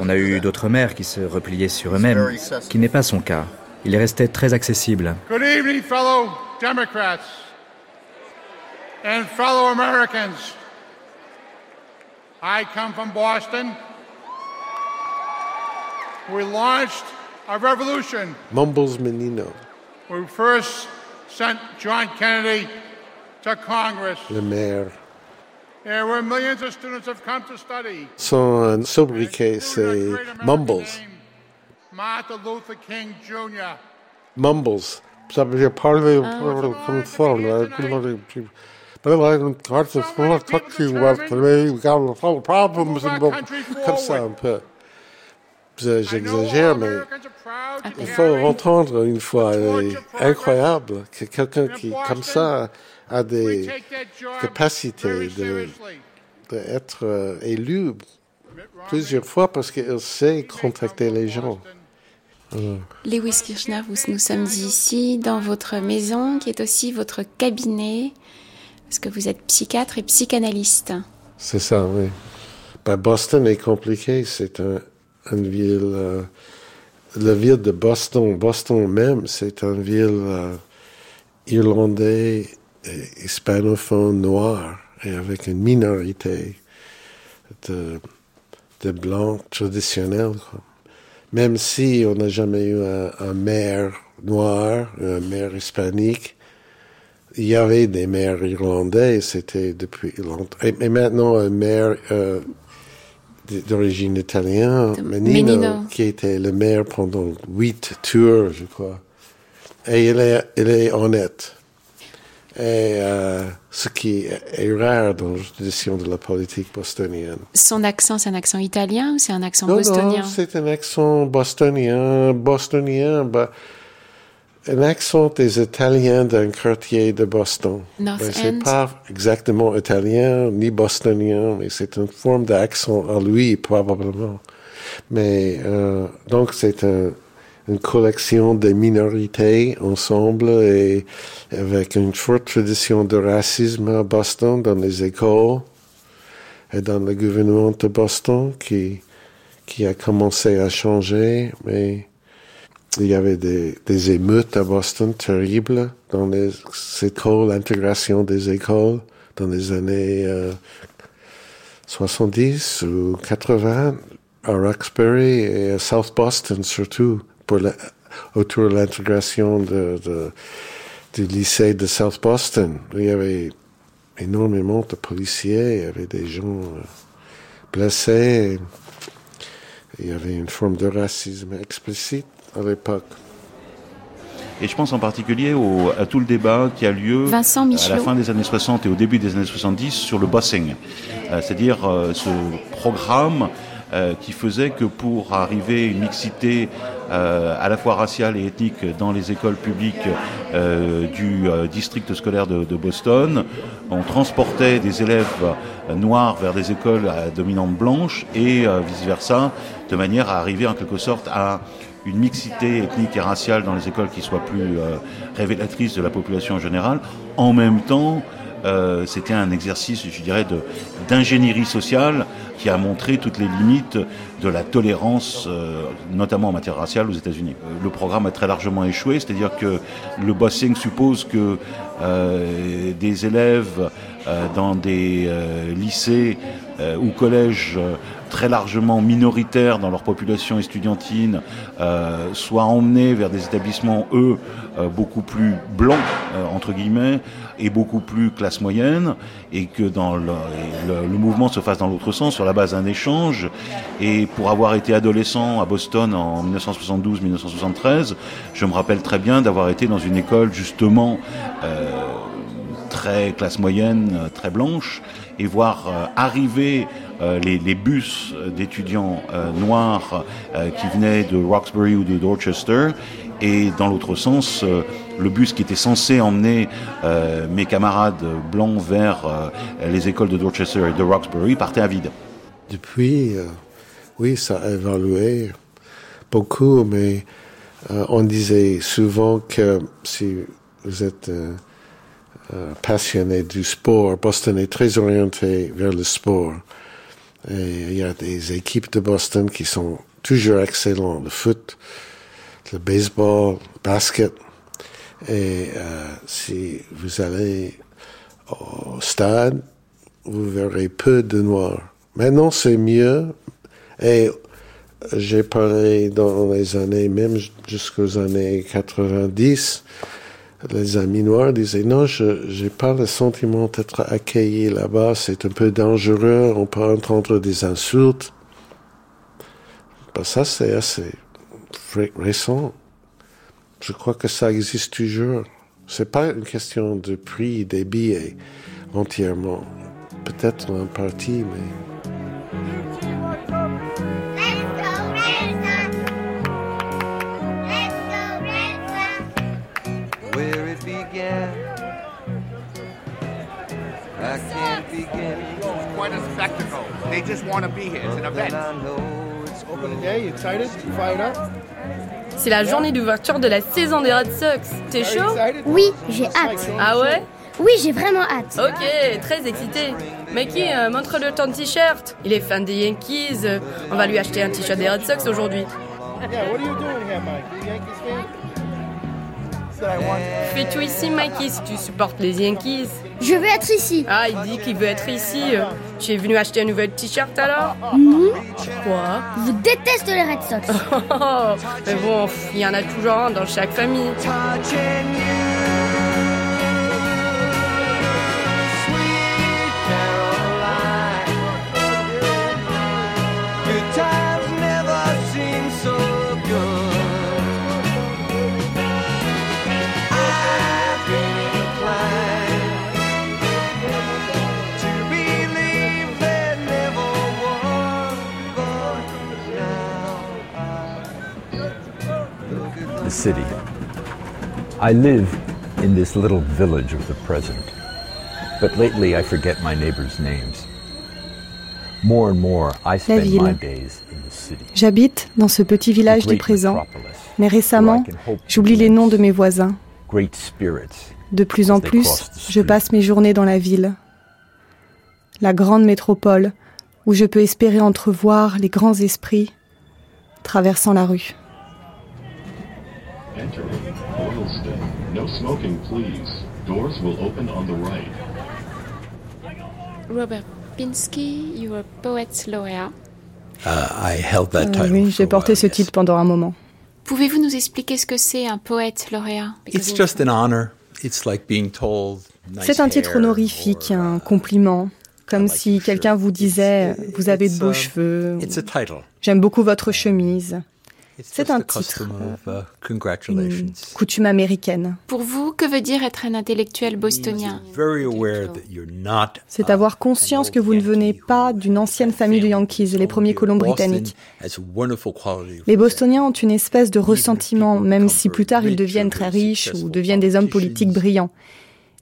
On a eu d'autres maires qui se repliaient sur eux-mêmes, qui n'est pas son cas. Il est resté très accessible. Good evening, fellow Democrats and fellow Americans. I come from Boston. We launched a revolution. Mumbles Menino, We first sent John Kennedy to Congress. le maire. There were millions of students have come to study. Son sobriquet, c'est Mumbles. Martin Luther King Jr. Mumbles. Ça veut dire parler comme ça. là. But I don't oh. talk to you talk to you about today. We got a lot of problems and comme ça un peu. Je- J'exagère, mais il faut entendre une fois. incroyable que quelqu'un qui, comme ça, a des capacités de d'être euh, élu plusieurs fois parce qu'il sait contacter les gens. Euh, Lewis Kirchner, vous, nous sommes ici dans votre maison qui est aussi votre cabinet, parce que vous êtes psychiatre et psychanalyste. C'est ça, oui. Ben, Boston est compliqué. C'est un, une ville. euh, la ville de Boston, Boston même, c'est une ville euh, irlandais, et hispanophone, noir, et avec une minorité de, blancs traditionnels. Même si on n'a jamais eu un, maire noir, un maire hispanique, il y avait des maires irlandais, c'était depuis longtemps. Et, maintenant, un maire euh, d'origine italienne, Menino, Menino. qui était le maire pendant huit tours, je crois. Et il est, il est honnête. Et euh, ce qui est rare dans la tradition de la politique bostonienne. Son accent, c'est un accent italien ou c'est un accent Non, bostonien? non, c'est un accent bostonien, bostonien, bah, un accent des Italiens d'un quartier de Boston. Ben, c'est pas exactement italien ni bostonien, mais c'est une forme d'accent à lui probablement. Mais euh, donc c'est un- une collection de minorités ensemble et avec une forte tradition de racisme à Boston dans les écoles et dans le gouvernement de Boston qui qui a commencé à changer, mais il y avait des, émeutes à Boston terribles dans les écoles, l'intégration des écoles dans les années euh, 70 ou 80 à Roxbury et à South Boston surtout autour de l'intégration de, de- du lycée de South Boston. Il y avait énormément de policiers, il y avait des gens euh, blessés. Il y avait une forme de racisme explicite à l'époque. Et je pense en particulier au- à tout le débat qui a lieu Vincent à la fin des années 60 et au début des années 70 sur le bossing. Euh, C'est-à-dire euh, ce programme euh, qui faisait que pour arriver à une mixité euh, à la fois raciale et ethnique dans les écoles publiques euh, du euh, district scolaire de, de Boston, on transportait des élèves euh, noirs vers des écoles à dominante blanche et euh, vice-versa, de manière à arriver en quelque sorte à une mixité ethnique et raciale dans les écoles qui soit plus euh, révélatrice de la population en général. En même temps, euh, c'était un exercice, je dirais, d'ingénierie sociale qui a montré toutes les limites de la tolérance, euh, notamment en matière raciale aux États-Unis. Euh, Le programme a très largement échoué, c'est-à-dire que le bossing suppose que euh, des élèves euh, dans des euh, lycées ou collèges très largement minoritaires dans leur population estudiantine euh, soient emmenés vers des établissements, eux, euh, beaucoup plus blancs, euh, entre guillemets, et beaucoup plus classe moyenne, et que dans le, le- le mouvement se fasse dans l'autre sens, sur la base d'un échange. Et pour avoir été adolescent à Boston en 1972-1973, je me rappelle très bien d'avoir été dans une école justement euh, très classe moyenne, très blanche, et voir arriver les, les, bus d'étudiants noirs qui venaient de Roxbury ou de Dorchester, et dans l'autre sens, le bus qui était censé emmener mes camarades blancs vers les écoles de Dorchester et de Roxbury partait à vide. Depuis, oui, ça a évolué beaucoup, mais euh, on disait souvent que si vous êtes euh, euh, passionné du sport, Boston est très orienté vers le sport. Et il y a des équipes de Boston qui sont toujours excellentes, le foot, le baseball, le basket. Et si vous allez au stade, vous verrez peu de noirs. Maintenant, c'est mieux. Et j'ai parlé dans les années, même jusqu'aux années 90, les amis noirs disaient non, je n'ai pas le sentiment d'être accueilli là-bas, c'est un peu dangereux, on peut entendre des insultes. Ben, ça, c'est assez récent. Je crois que ça existe toujours. C'est pas une question de prix des billets entièrement. Peut-être en partie, mais quite a spectacle. They just want to be here. It's an event. Opening day, excited, fired up? C'est la journée d'ouverture de la saison des Red Sox. T'es chaud? Oui, j'ai hâte. Ah ouais? Oui, j'ai vraiment hâte. Ok, très excité. Mickey, euh, montre-le ton t-shirt. Il est fan des Yankees. On va lui acheter un t-shirt des Red Sox aujourd'hui. Yeah, what are you doing here, Mike? Yankees fan? Fais-tu ici, Mikey, si tu supportes les Yankees? Je veux être ici. Ah, il dit qu'il veut être ici. Tu es venu acheter un nouvel t-shirt alors? Non. Quoi? Je déteste les Red Sox. Mais bon, il y en a toujours un dans chaque famille. City. I live in this little village of the present, but lately I forget my neighbors' names. More and more, I spend my days in the city. J'habite dans ce petit village du présent, mais récemment, j'oublie les noms de mes voisins. De plus en plus, je passe mes journées dans la ville, la grande métropole, où je peux espérer entrevoir les grands esprits traversant la rue. Entering Boylston. No smoking, please. Doors will open on the right. Robert Pinsky, you were poet laureate. Uh, I held that Euh, title. oui, j'ai porté ce titre pendant un moment. Pouvez-vous nous expliquer ce que c'est un poète lauréat? It's just an honor. It's like being told. nice C'est un titre honorifique, un compliment, comme si quelqu'un vous disait Vous avez de beaux It's, uh, cheveux. It's a title. J'aime beaucoup votre chemise. C'est un titre, uh, une coutume américaine. Pour vous, que veut dire être un intellectuel bostonien? Very aware that you're not. C'est avoir conscience que vous ne venez pas d'une ancienne famille de Yankees, les premiers colons britanniques. Les Bostoniens ont une espèce de ressentiment, même si plus tard ils deviennent très riches ou deviennent des hommes politiques brillants.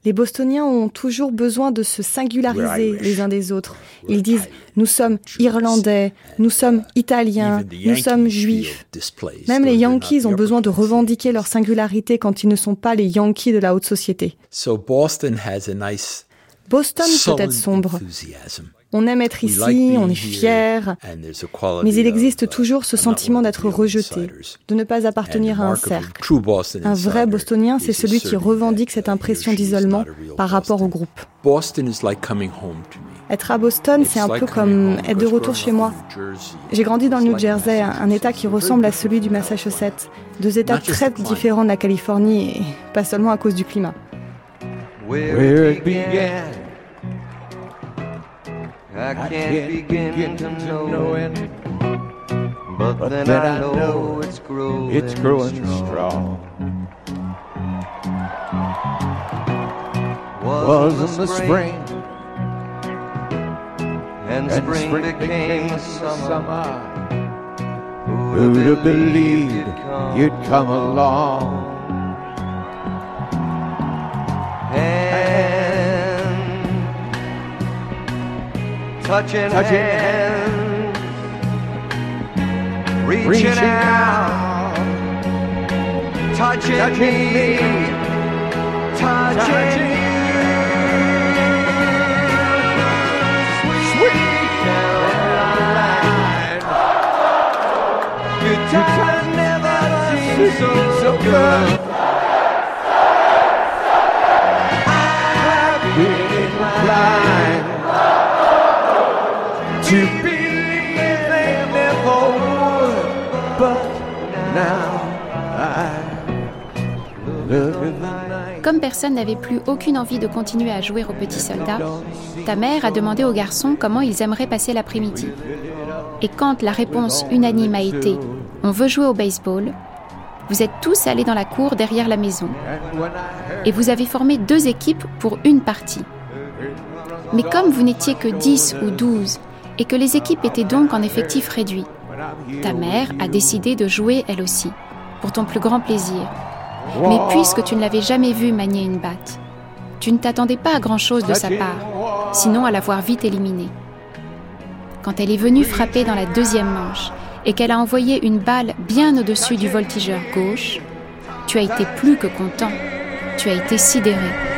Les Bostoniens ont toujours besoin de se singulariser les uns des autres. Ils disent nous sommes Irlandais, nous sommes Italiens, nous sommes Juifs. Même les Yankees ont besoin de revendiquer leur singularité quand ils ne sont pas les Yankees de la haute société. So Boston has a nice. Boston peut être sombre. On aime être ici, on est fier, mais il existe uh, toujours ce sentiment d'être rejeté, de ne pas appartenir à un cercle. Un vrai bostonien, c'est celui qui revendique cette impression d'isolement par rapport au groupe. Boston is like coming home to me. Être à Boston, c'est un peu comme être de retour chez moi. J'ai grandi dans le New Jersey, un État qui ressemble à celui du Massachusetts, deux États très différents de la Californie et pas seulement à cause du climat. Where it began, I can't begin to know it, but then I know it's growing, It's growing strong. was in the spring. And spring became the summer. Who'd have believed you'd come along? Touching, Touching hands, reaching, Reaching out, touching, touching me, me, touching, touching. you. Sweet. Caroline, good times never so, so good. I've been inclined Comme personne n'avait plus aucune envie de continuer à jouer aux petits soldats, ta mère a demandé aux garçons comment ils aimeraient passer l'après-midi. Et quand la réponse unanime a été On veut jouer au baseball, vous êtes tous allés dans la cour derrière la maison. Et vous avez formé deux équipes pour une partie. Mais comme vous n'étiez que 10 ou 12 et que les équipes étaient donc en effectif réduit, ta mère a décidé de jouer elle aussi, pour ton plus grand plaisir. Mais puisque tu ne l'avais jamais vu manier une batte, tu ne t'attendais pas à grand-chose de sa part, sinon à l'avoir vite éliminée. Quand elle est venue frapper dans la deuxième manche et qu'elle a envoyé une balle bien au-dessus du voltigeur gauche, tu as été plus que content, tu as été sidéré.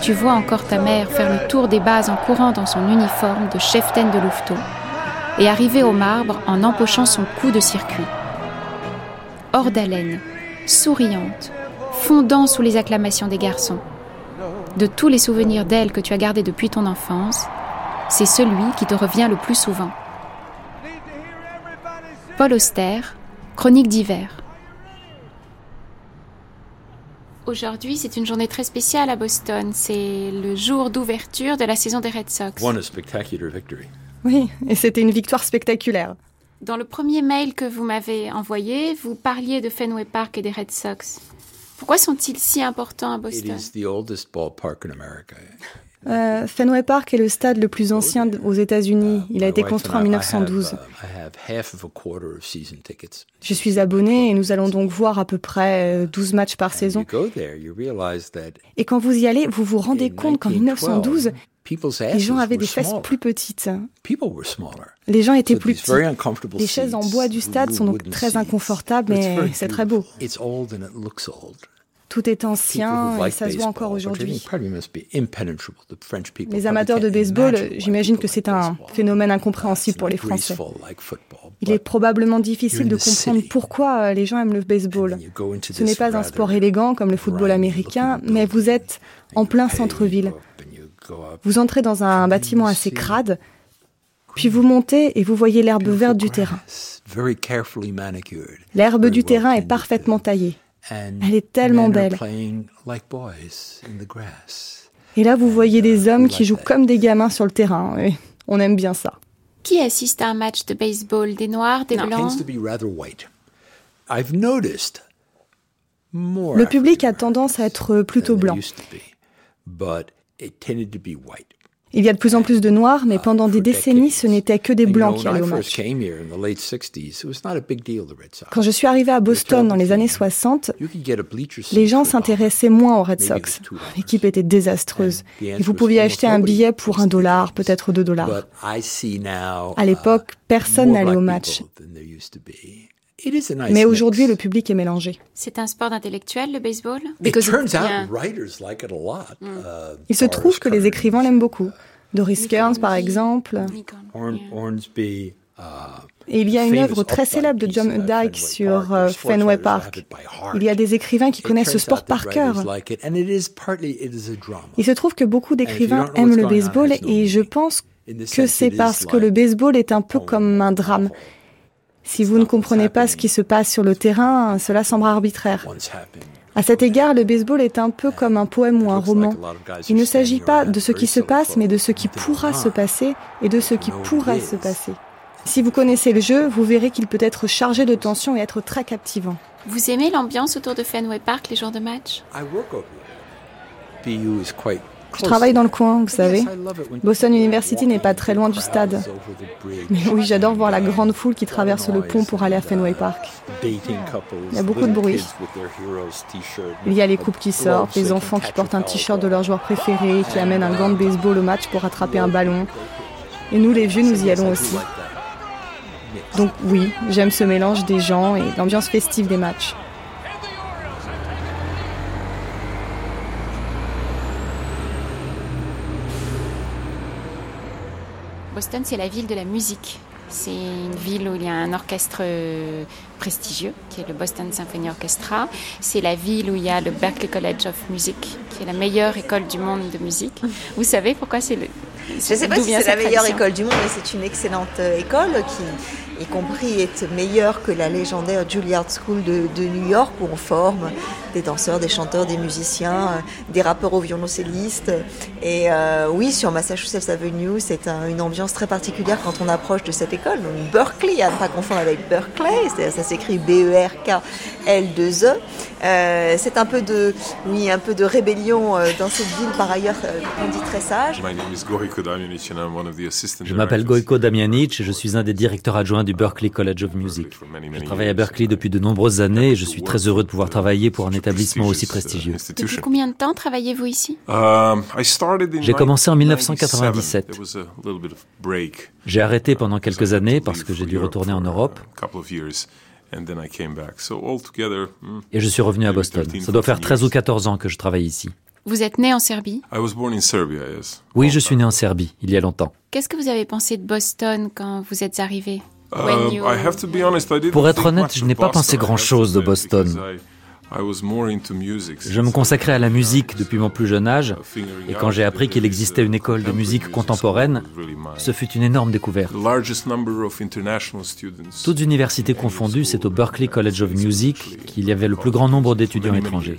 Tu vois encore ta mère faire le tour des bases en courant dans son uniforme de cheftaine de louveteau et arriver au marbre en empochant son coup de circuit. Hors d'haleine, souriante, fondant sous les acclamations des garçons. De tous les souvenirs d'elle que tu as gardés depuis ton enfance, c'est celui qui te revient le plus souvent. Paul Auster, Chronique d'hiver. Aujourd'hui, c'est une journée très spéciale à Boston. C'est le jour d'ouverture de la saison des Red Sox. Won a spectacular victory. Oui, et c'était une victoire spectaculaire. Dans le premier mail que vous m'avez envoyé, vous parliez de Fenway Park et des Red Sox. Pourquoi sont-ils si importants à It Boston? is the oldest ballpark in America. Euh, Fenway Park est le stade le plus ancien aux États-Unis. Il a été construit en and I- I 1912. have, uh. Je suis abonné et nous allons donc voir à peu près euh, 12 matchs par saison. Et quand vous y allez, vous vous rendez compte qu'en 1912, people's les gens avaient des fesses plus petites. Les gens étaient plus petits. Les chaises en bois du stade sont donc très inconfortables, mais c'est très beau. Tout est ancien et ça se voit encore aujourd'hui. Les amateurs de baseball, j'imagine que c'est un phénomène incompréhensible pour les Français. Il est probablement difficile de comprendre pourquoi euh, les gens aiment le baseball. Ce n'est pas un sport élégant comme le football américain, mais vous êtes en plein centre-ville. Vous entrez dans un bâtiment assez crade, puis vous montez et vous voyez l'herbe verte du terrain. L'herbe du terrain est parfaitement taillée. And Elle est tellement belle. playing like boys in the grass. Et là, vous voyez des hommes qui jouent comme des gamins sur le terrain. On aime bien ça. Qui assiste à un match de baseball? Des noirs, des blancs? Le public a tendance à être plutôt blanc. Il y a de plus en plus de noirs, mais pendant des décennies, ce n'étaient que des blancs qui allaient au match. came here in the late 60s, it was not a big deal, the Red Sox. Quand je suis arrivé à Boston dans les années 60, You could get a bleacher seat les gens s'intéressaient moins aux Red Sox. L'équipe était désastreuse. Et vous pouviez acheter un billet pour un dollar, peut-être deux dollars. À l'époque, personne more n'allait au match. Mais aujourd'hui, le public est mélangé. C'est un sport d'intellectuel, le baseball? It turns Yeah. out writers like it a lot. Mm. Uh, Il se trouve que les écrivains l'aiment beaucoup. Doris Kearns, par exemple. Uh, Et il y a une œuvre très célèbre de John Dyke sur euh, Fenway Park. Il y a des écrivains qui connaissent ce sport par cœur. Il se trouve que beaucoup d'écrivains aiment le baseball et je pense que c'est parce que le baseball est un peu comme un drame. Si vous ne comprenez pas ce qui se passe sur le terrain, cela semble arbitraire. À cet égard, le baseball est un peu comme un poème ou un roman. Il ne s'agit pas de ce qui se passe, mais de ce qui pourra se passer et de ce qui pourrait se passer. Si vous connaissez le jeu, vous verrez qu'il peut être chargé de tension et être très captivant. Vous aimez l'ambiance autour de Fenway Park les jours de match Je travaille dans le coin, vous savez. Boston University n'est pas très loin du stade. Mais oui, j'adore voir la grande foule qui traverse le pont pour aller à Fenway Park. Il y a beaucoup de bruit. Il y a les couples qui sortent, les enfants qui portent un t-shirt de leur joueur préféré, qui amènent un gant de baseball au match pour attraper un ballon. Et nous, les vieux, nous y allons aussi. Donc oui, j'aime ce mélange des gens et l'ambiance festive des matchs. Boston, c'est la ville de la musique. C'est une ville où il y a un orchestre euh, prestigieux, qui est le Boston Symphony Orchestra. C'est la ville où il y a le Berklee College of Music, qui est la meilleure école du monde de musique. Vous savez pourquoi c'est le... Je ne sais pas si c'est la meilleure école du monde, mais c'est une excellente euh, école qui, y compris, est meilleure que la légendaire Juilliard School de, de New York, où on forme des danseurs, des chanteurs, des musiciens, euh, des rappeurs aux violoncellistes. Et euh, oui, sur Massachusetts Avenue, c'est un, une ambiance très particulière quand on approche de cette école. Donc Berkeley, à ne pas confondre avec Berkeley, ça s'écrit B-E-R-K-L-2-E. Euh, c'est un peu de, oui, un peu de rébellion euh, dans cette ville, par ailleurs, euh, on dit très sage. Je m'appelle Goiko Damianic et je suis un des directeurs adjoints du Berklee College of Music. Je travaille à Berkeley depuis de nombreuses années et je suis très heureux de pouvoir travailler pour un établissement aussi prestigieux. Depuis combien de temps travaillez-vous ici? J'ai commencé en 1997. J'ai arrêté pendant quelques années parce que j'ai dû retourner en Europe. Et je suis revenu à Boston. Ça doit faire 13 ou 14 ans que je travaille ici. Vous êtes né en Serbie? Oui, je suis né en Serbie, il y a longtemps. Qu'est-ce que vous avez pensé de Boston quand vous êtes arrivé? Pour être honnête, je n'ai pas pensé grand-chose de Boston. Je me consacrais à la musique depuis mon plus jeune âge, et quand j'ai appris qu'il existait une école de musique contemporaine, ce fut une énorme découverte. Toutes universités confondues, c'est au Berklee College of Music qu'il y avait le plus grand nombre d'étudiants étrangers.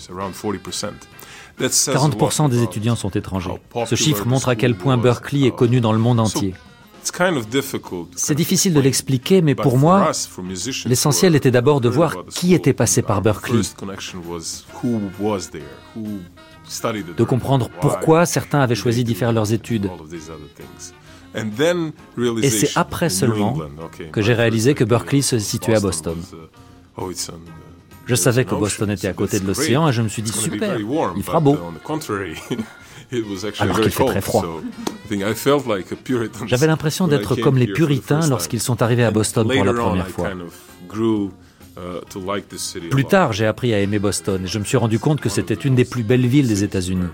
40% des étudiants sont étrangers. Ce chiffre montre à quel point Berkeley est connu dans le monde entier. C'est difficile de l'expliquer, mais pour moi, l'essentiel était d'abord de voir qui était passé par Berkeley, de comprendre pourquoi certains avaient choisi d'y faire leurs études. Et c'est après seulement que j'ai réalisé que Berkeley se situait à Boston. Je savais que Boston était à côté de l'océan et je me suis dit super, il fera beau. Alors qu'il fait très froid. J'avais l'impression d'être comme les puritains lorsqu'ils sont arrivés à Boston pour la première fois. Plus tard, j'ai appris à aimer Boston et je me suis rendu compte que c'était une des plus belles villes des États-Unis.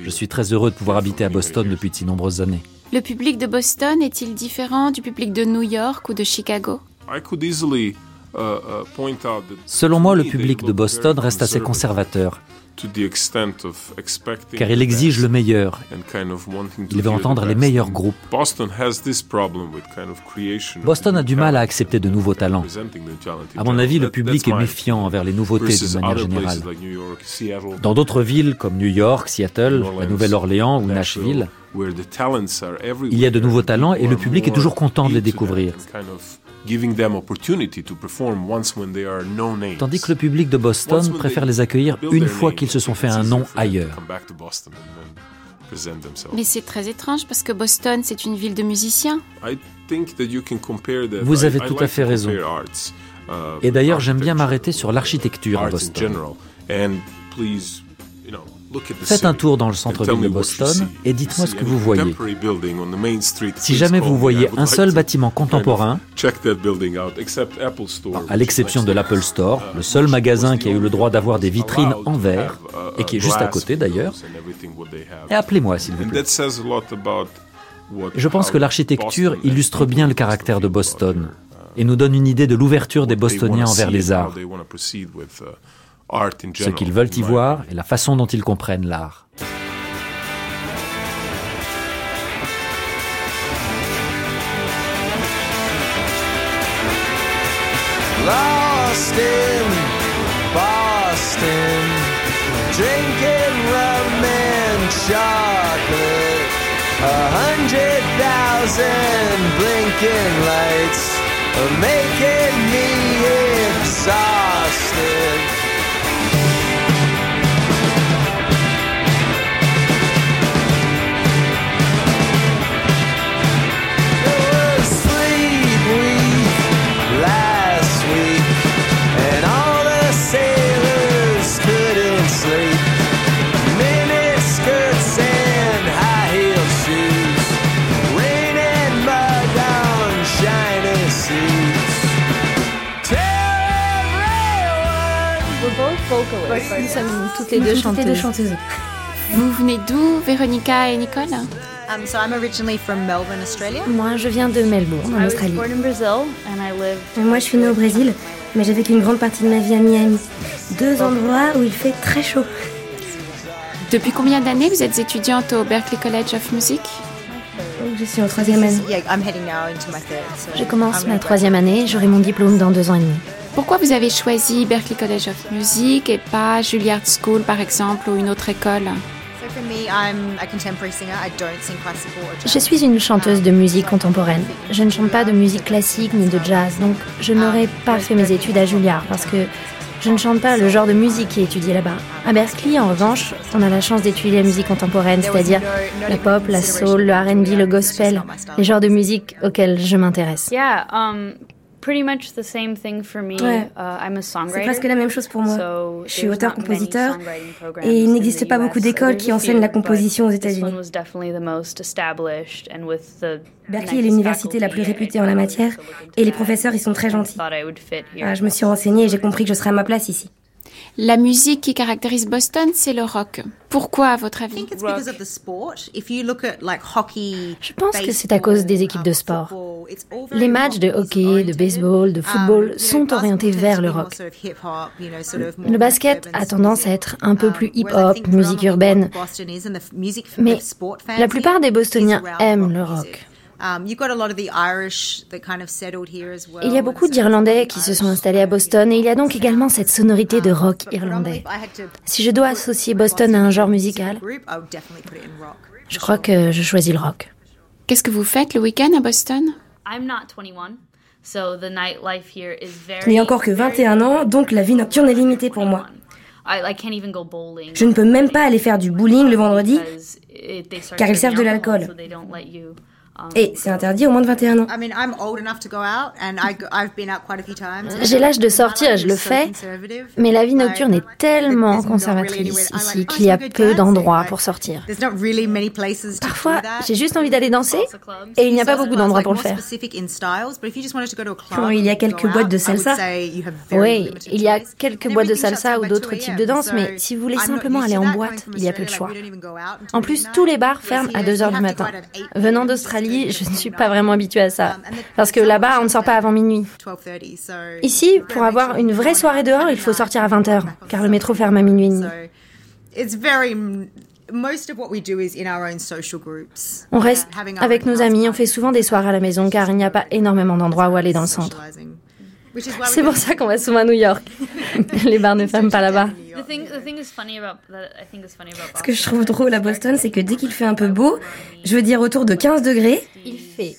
Je suis très heureux de pouvoir habiter à Boston depuis de si nombreuses années. Le public de Boston est-il différent du public de New York ou de Chicago? Selon moi, le public de Boston reste assez conservateur car il exige le meilleur. Il veut entendre les meilleurs groupes. Boston a du mal à accepter de nouveaux talents. À mon avis, le public est méfiant envers les nouveautés de manière générale. Dans d'autres villes comme New York, Seattle, la Nouvelle-Orléans ou Nashville, il y a de nouveaux talents et le public est toujours content de les découvrir. Tandis que le public de Boston préfère les accueillir une fois qu'ils se sont fait un nom ailleurs. Mais c'est très étrange parce que Boston, c'est une ville de musiciens. Vous avez tout à fait raison. Et d'ailleurs, j'aime bien m'arrêter sur l'architecture à Boston. Faites un tour dans le centre-ville de Boston et dites-moi ce que vous voyez. Si jamais vous voyez un seul bâtiment contemporain, à l'exception de l'Apple Store, le seul magasin qui a eu le droit d'avoir des vitrines en verre, et qui est juste à côté d'ailleurs, et appelez-moi s'il vous plaît. Je pense que l'architecture illustre bien le caractère de Boston et nous donne une idée de l'ouverture des Bostoniens envers les arts ce qu'ils veulent y voir et la façon dont ils comprennent l'art. Lost in Boston, drinking rum and chocolate, a hundred thousand. thousand blinking lights are making me exhausted. Nous sommes toutes les deux chanteuses. Vous venez d'où, Véronica et Nicole? Um, so I'm originally from Melbourne, Australia. Moi, je viens de Melbourne, en Australie. born in Brazil and I lived Moi, je suis née au Brésil, mais j'ai vécu une grande partie de ma vie à Miami. Deux endroits où il fait très chaud. Depuis combien d'années vous êtes étudiante au Berklee College of Music? Je suis en troisième année. Yeah, I'm heading now into my third. So Je commence ma troisième année, j'aurai mon diplôme dans deux ans et demi. Pourquoi vous avez choisi Berklee College of Music et pas Juilliard School par exemple ou une autre école? So for me, I'm a contemporary singer. I don't sing classical or jazz. Je suis une chanteuse de musique contemporaine. Je ne chante pas de musique classique ni de jazz, donc je n'aurais pas fait mes études à Juilliard parce que je ne chante pas le genre de musique qui est étudié là-bas. À Berkeley, en revanche, on a la chance d'étudier la musique contemporaine, c'est-à-dire la pop, la soul, le R&B, le gospel, les genres de musique auxquels je m'intéresse. Yeah, um, pretty much the same thing for me. Ouais. Uh, I'm a C'est songwriter. presque la même chose pour moi. So Je suis auteur-compositeur et il n'existe pas beaucoup d'écoles qui enseignent la composition aux États-Unis. Berkeley est l'université la plus réputée en la matière et les professeurs y sont très gentils. Ah, je me suis renseignée et j'ai compris que je serais à ma place ici. La musique qui caractérise Boston, c'est le rock. Pourquoi, à votre avis? Je pense que c'est à cause des équipes de sport. Les matchs de hockey, de baseball, de football sont orientés vers le rock. Le basket a tendance à être un peu plus hip-hop, musique urbaine, mais la plupart des Bostoniens aiment le rock. Il y a beaucoup d'Irlandais qui se sont installés à Boston et il y a donc également cette sonorité de rock irlandais. Si je dois associer Boston à un genre musical, je crois que je choisis le rock. Qu'est-ce que vous faites le week-end à Boston? I'm not 21, so the nightlife here is very. Je n'ai encore que 21 ans, donc la vie nocturne est limitée pour moi. I, I can't even go bowling. Je ne peux même pas aller faire du bowling le vendredi, car ils servent de alcohol, l'alcool. You, um, Et c'est interdit aux moins de 21 ans. I mean, I'm old enough to go out, and I, go- I've been out quite a few times. J'ai l'âge de sortir, je le fais, mais la vie nocturne est tellement conservatrice ici qu'il y a peu d'endroits pour sortir. There's not really many places to Parfois, j'ai juste envie d'aller danser et il n'y a pas beaucoup d'endroits pour le faire. Specific in styles, but if you just wanted to go to a club Bon, il y a quelques boîtes de salsa. Oui, il y a quelques boîtes de salsa ou d'autres 2 types de danse, mais si vous voulez simplement aller to en boîte, il y a peu de choix. En plus, tous les bars ferment à Here, 2 heures du matin. go out at 8 Venant d'Australie, je ne suis pas vraiment habituée à ça, parce que là-bas, on ne sort pas avant minuit. 12:30, so Ici, pour avoir une vraie soirée dehors, il faut sortir à 20h, car le métro ferme à minuit. Et demi. On reste avec nos amis, on fait souvent des soirées à la maison, car il n'y a pas énormément d'endroits où aller dans le centre. C'est pour ça qu'on va souvent à New York. Les bars ne ferment pas là-bas. Ce que je trouve drôle à Boston, c'est que dès qu'il fait un peu beau, je veux dire autour de 15 degrés, il fait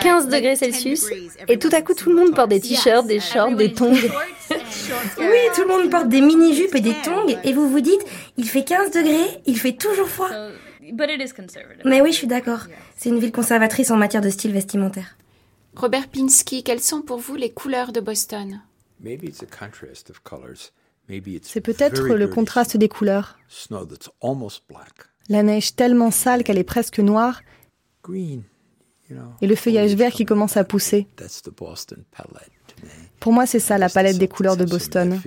15 degrés Celsius, et tout à coup tout le monde porte des t-shirts, des shorts, des tongs. Oui, tout le monde porte des mini-jupes et des tongs, et vous vous dites, il fait 15 degrés, il fait toujours froid. But it is conservative. Mais oui, je suis d'accord. C'est une ville conservatrice en matière de style vestimentaire. Robert Pinsky, quelles sont pour vous les couleurs de Boston? Maybe it's a contrast of colors. Maybe it's C'est peut-être le contraste des couleurs. snow that's almost black. La neige tellement sale qu'elle est presque noire et le feuillage vert qui commence à pousser. That's the Boston palette to me. Pour moi, c'est ça la palette des couleurs de Boston.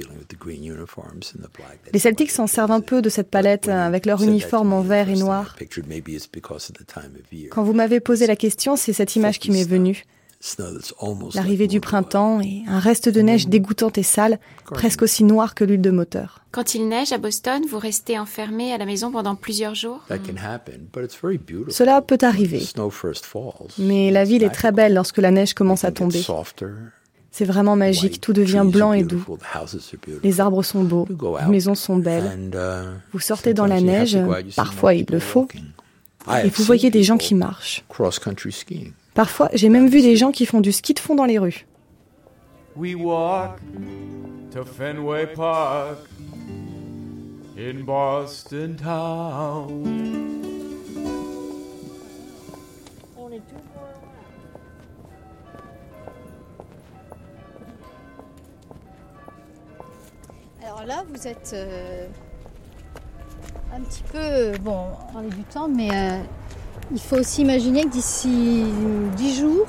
Les Celtics s'en servent un peu de cette palette avec leur uniforme en vert et noir. Pictured maybe it's because of the time of year. Quand vous m'avez posé la question, c'est cette image qui m'est venue. Snow that's almost L'arrivée du printemps et un reste de neige dégoûtante et sale, presque aussi noir que l'huile de moteur. Quand il neige à Boston, vous restez enfermé à la maison pendant plusieurs jours? That can happen, but it's very beautiful. Cela peut arriver. Mais la ville est très belle lorsque la neige commence à tomber. C'est vraiment magique, tout devient blanc et doux. Les arbres sont beaux, les maisons sont belles. And uh, Vous sortez dans la neige, parfois il le faut. Et vous voyez des gens qui marchent. Parfois, j'ai même vu des gens qui font du ski de fond dans les rues. We walk to Fenway Park in Boston town. Alors là, vous êtes euh, un petit peu. Bon, on parlait du temps, mais euh, il faut aussi imaginer que d'ici 10 jours,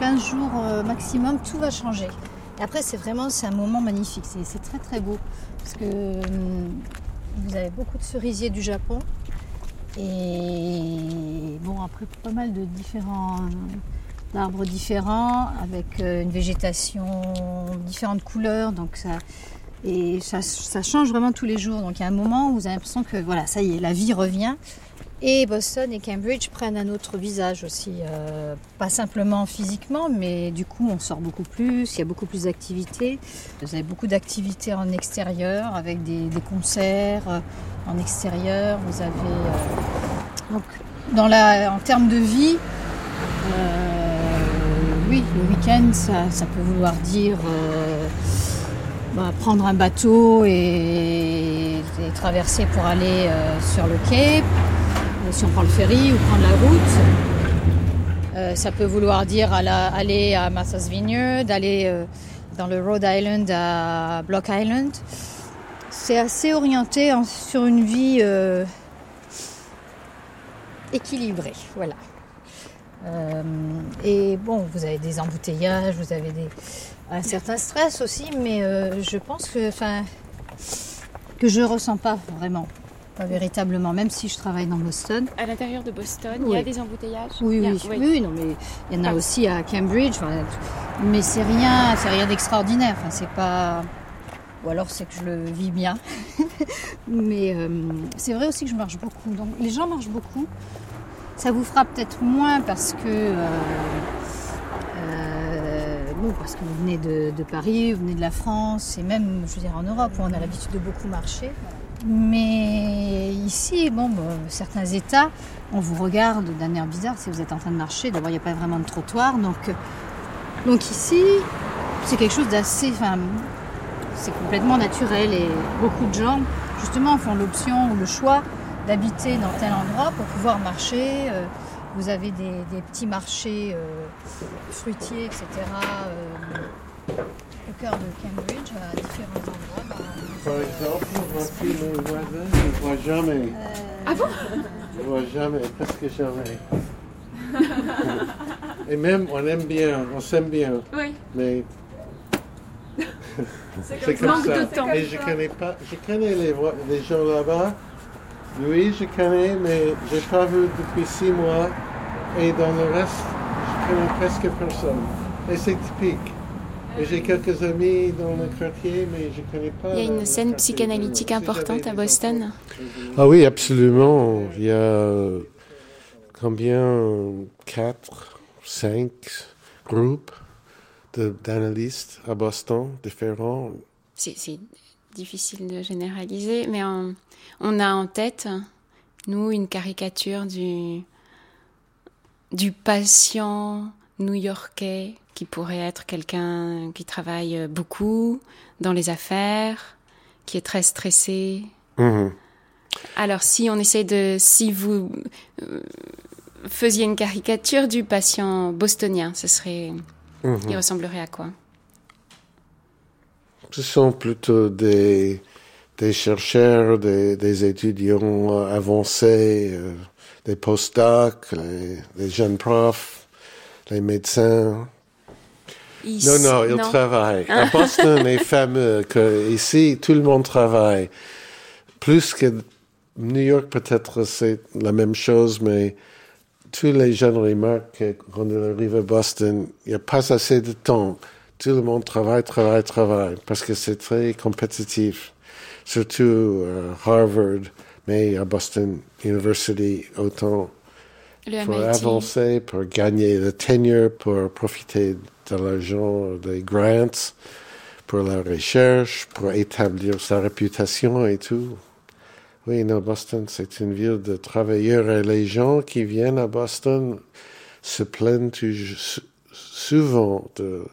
15 jours euh, maximum, tout va changer. Et après, c'est vraiment c'est un moment magnifique. C'est, très très beau. Parce que hum, vous avez beaucoup de cerisiers du Japon. Et bon, après, pas mal de différents d'arbres différents, avec euh, une végétation différentes couleurs. Donc ça, et ça, ça change vraiment tous les jours. Donc il y a un moment où vous avez l'impression que voilà, ça y est, la vie revient. Et Boston et Cambridge prennent un autre visage aussi, euh, pas simplement physiquement, mais du coup on sort beaucoup plus, il y a beaucoup plus d'activités. Vous avez beaucoup d'activités en extérieur avec des, concerts euh, en extérieur. Vous avez euh, donc en termes de vie, oui, le week-end ça, peut vouloir dire bah, prendre un bateau et, et traverser pour aller sur le quai si on prend le ferry ou prendre la route. Euh, ça peut vouloir dire aller à Martha's Vineyard, aller euh, dans le Rhode Island à Block Island. C'est assez orienté en, sur une vie euh, équilibrée, voilà. Euh, et bon, vous avez des embouteillages, vous avez un certain stress aussi, mais euh, je pense que, enfin, que je ressens pas vraiment. Pas véritablement, même si je travaille dans Boston. À l'intérieur de Boston, Oui. il y a des embouteillages? Oui, a- oui, oui, non, mais il y en a aussi à Cambridge. enfin, mais c'est rien, c'est rien d'extraordinaire. Enfin, c'est pas. Ou alors c'est que je le vis bien. mais euh, c'est vrai aussi que je marche beaucoup. Donc les gens marchent beaucoup. Ça vous fera peut-être moins parce que. euh, euh, bon, parce que vous venez de, de Paris, vous venez de la France, et même, je veux dire, en Europe, où on a l'habitude de beaucoup marcher. Mais ici, bon, certains États, on vous regarde d'un air bizarre si vous êtes en train de marcher. D'abord, il n'y a pas vraiment de trottoir. Donc, euh, donc ici, c'est quelque chose d'assez. Enfin, c'est complètement naturel. Et beaucoup de gens, justement, font l'option ou le choix d'habiter dans tel endroit pour pouvoir marcher. Euh, Vous avez des, petits marchés euh, fruitiers, etc. au cœur de Cambridge, à différents endroits. Bah, Par exemple, voici mes voisins, je ne vois jamais. Ah bon? Je ne vois jamais, presque jamais. Et même, on aime bien, on s'aime bien. Oui. Mais C'est comme comme ça. ça. Manque de temps. Et je connais pas, je connais les, les gens là-bas. Louis, je connais, mais j'ai pas vu depuis six mois. Et dans le reste, je connais presque personne. Et c'est typique. J'ai quelques amis dans le quartier, mais je connais pas. Il y a une scène psychanalytique importante à Boston. Ah oui, absolument. Il y a euh, combien Quatre, cinq groupes de- d'analystes à Boston, différents. C'est c'est difficile de généraliser, mais on, on a en tête, nous, une caricature du, du patient new-yorkais qui pourrait être quelqu'un qui travaille beaucoup dans les affaires, qui est très stressé. Mhm. Alors, si on essaie de, si vous euh, faisiez une caricature du patient bostonien, ce serait, Mhm. il ressemblerait à quoi? Ce sont plutôt des, des chercheurs, des, des étudiants avancés, euh, des postdocs, les, les jeunes profs, les médecins. Ils- Non, non, ils non. travaillent. À Boston est fameux que ici, tout le monde travaille. Plus que New York, peut-être c'est la même chose, mais tous les jeunes remarquent que quand on arrive à Boston, il n'y a pas assez de temps. Tout le monde travaille, travaille, travaille, parce que c'est très compétitif. Surtout euh, Harvard, mais à Boston University, autant Le pour MIT. avancer, pour gagner le tenure, pour profiter de l'argent des grants, pour la recherche, pour établir sa réputation et tout. Oui, non, Boston, c'est une ville de travailleurs et les gens qui viennent à Boston se plaignent souvent de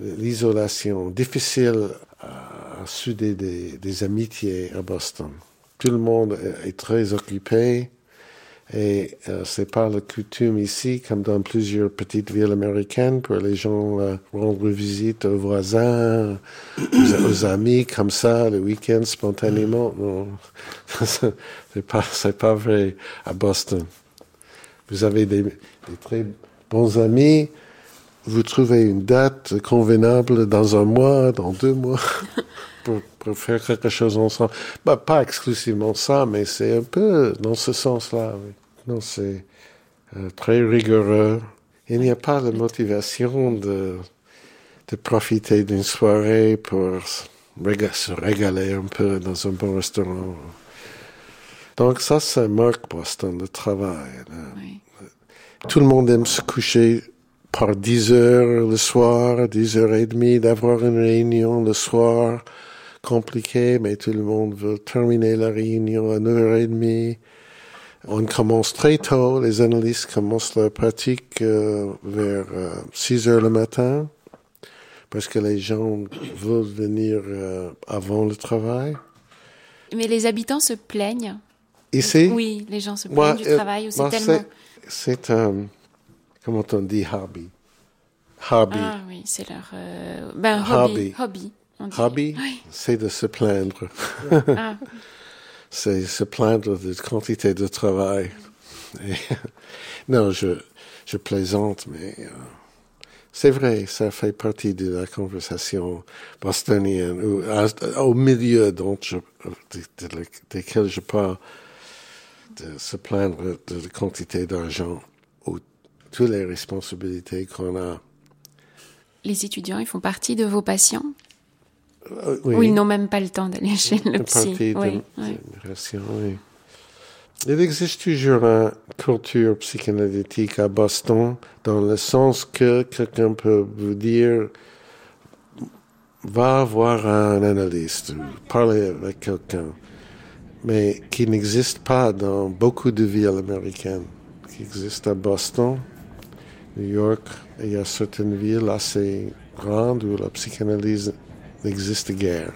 l'isolation. Difficile à souder des, des, amitiés à Boston. Tout le monde est très occupé et euh, c'est pas la coutume ici, comme dans plusieurs petites villes américaines, pour les gens euh, rendre visite aux voisins, aux, amis, comme ça, le week-end, spontanément. Non, c'est pas, c'est pas vrai à Boston. Vous avez des, des très bons amis, vous trouvez une date convenable dans un mois, dans deux mois, pour, pour, faire quelque chose ensemble. Bah, pas exclusivement ça, mais c'est un peu dans ce sens-là. Oui. Non, c'est euh, très rigoureux. Il n'y a pas de motivation de, de profiter d'une soirée pour se régaler un peu dans un bon restaurant. Donc ça, c'est marque Boston, le travail. Oui. Tout le monde aime se coucher par 10 heures le soir, 10 heures et demie, d'avoir une réunion le soir, compliqué, mais tout le monde veut terminer la réunion à 9 heures et demie. On commence très tôt, les analystes commencent leur pratique euh, vers 6 euh, heures le matin, parce que les gens veulent venir euh, avant le travail. Mais les habitants se plaignent. Ici? Oui, les gens se plaignent du travail, c'est tellement... C'est un comment on dit hobby Hobby. Ah oui, c'est leur euh, ben, hobby. Hobby. Hobby, c'est de se plaindre. ah. C'est se plaindre de quantité de travail. non, je, je plaisante, mais euh, c'est vrai, ça fait partie de la conversation bostonienne, ou, au milieu dont je, de, de, desquels je parle, de se plaindre de la quantité d'argent toutes les responsabilités qu'on a. Les étudiants, ils font partie de vos patients? Oui. Ou ils n'ont même pas le temps d'aller chez le psy oui. Il existe toujours une culture psychanalytique à Boston, dans le sens que quelqu'un peut vous dire va voir un analyste, parler avec quelqu'un, mais qui n'existe pas dans beaucoup de villes américaines, qui existe à Boston, New York, il y a certaines villes assez grandes où la psychanalyse n'existe guère.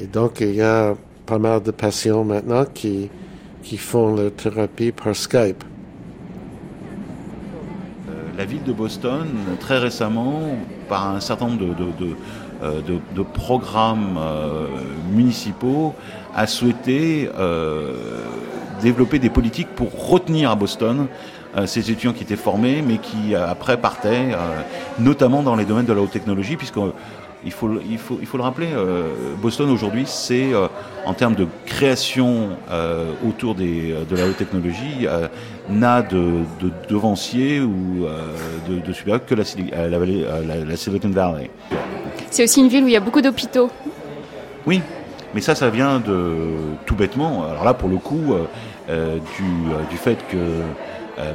Et donc, il y a pas mal de patients maintenant qui, qui font leur thérapie par Skype. Euh, la ville de Boston, très récemment, par un certain nombre de, de, de, euh, programmes euh, municipaux, a souhaité développer des politiques pour retenir à Boston ces étudiants qui étaient formés, mais qui euh, après partaient, euh, notamment dans les domaines de la haute technologie, puisque il faut, il faut, il faut le rappeler, Boston aujourd'hui, c'est en termes de création autour des, de la haute technologie, n'a de, de, devancier ou de, de supérieur que la, la, vallée, la, Silicon Valley. C'est aussi une ville où il y a beaucoup d'hôpitaux. Oui, mais ça, ça vient de tout bêtement. Alors là, pour le coup, du, du fait que euh,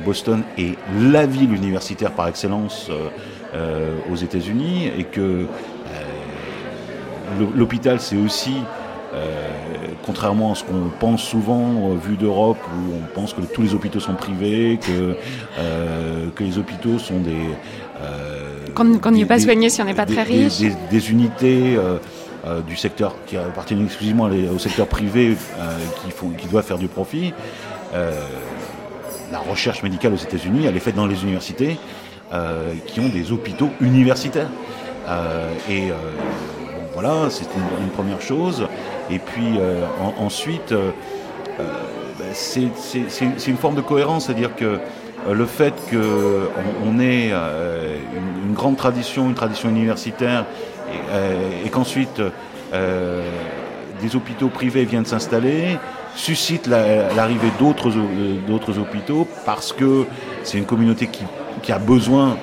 Boston est la ville universitaire par excellence euh, euh, aux États-Unis et que l'hôpital c'est aussi contrairement à ce qu'on pense souvent vu d'Europe où on pense que tous les hôpitaux sont privés, que, que les hôpitaux sont des... qu'on n'y est pas soigné si on n'est pas très riche. Des, unités du secteur qui appartiennent exclusivement au secteur privé qui, font, qui doivent faire du profit la recherche médicale aux États-Unis, elle est faite dans les universités euh, qui ont des hôpitaux universitaires. Euh, et euh, voilà, c'est une, première chose. Et puis ensuite, bah, c'est une forme de cohérence, c'est-à-dire que le fait qu'on on ait une, grande tradition, une tradition universitaire, et qu'ensuite des hôpitaux privés viennent s'installer, suscite l'arrivée d'autres euh, d'autres hôpitaux parce que c'est une communauté qui, qui, a besoin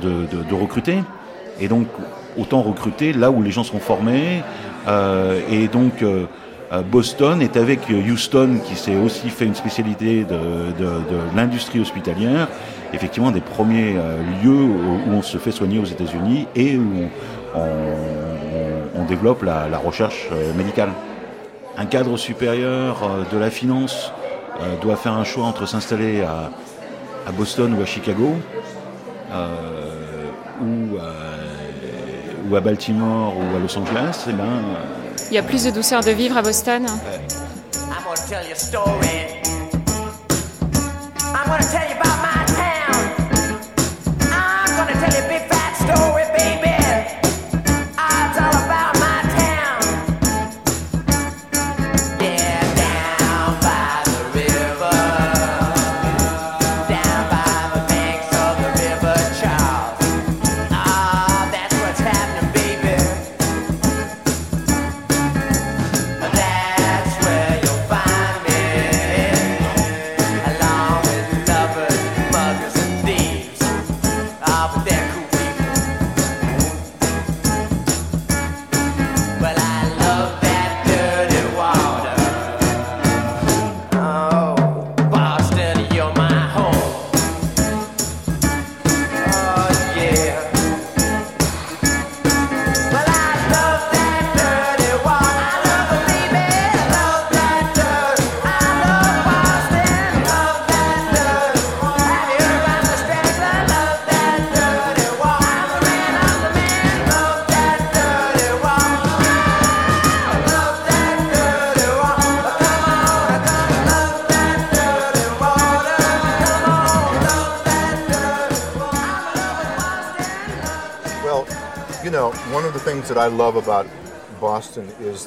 de, de, recruter. Et donc autant recruter là où les gens sont formés. Euh, et donc euh, Boston est avec Houston qui s'est aussi fait une spécialité de, de l'industrie hospitalière. Effectivement des premiers lieux où, on se fait soigner aux États-Unis et où on, développe la, recherche médicale. Un cadre supérieur de la finance doit faire un choix entre s'installer à, Boston ou à Chicago, ou, ou, à Baltimore ou à Los Angeles. Et eh ben, Il y a plus de douceur de vivre à Boston.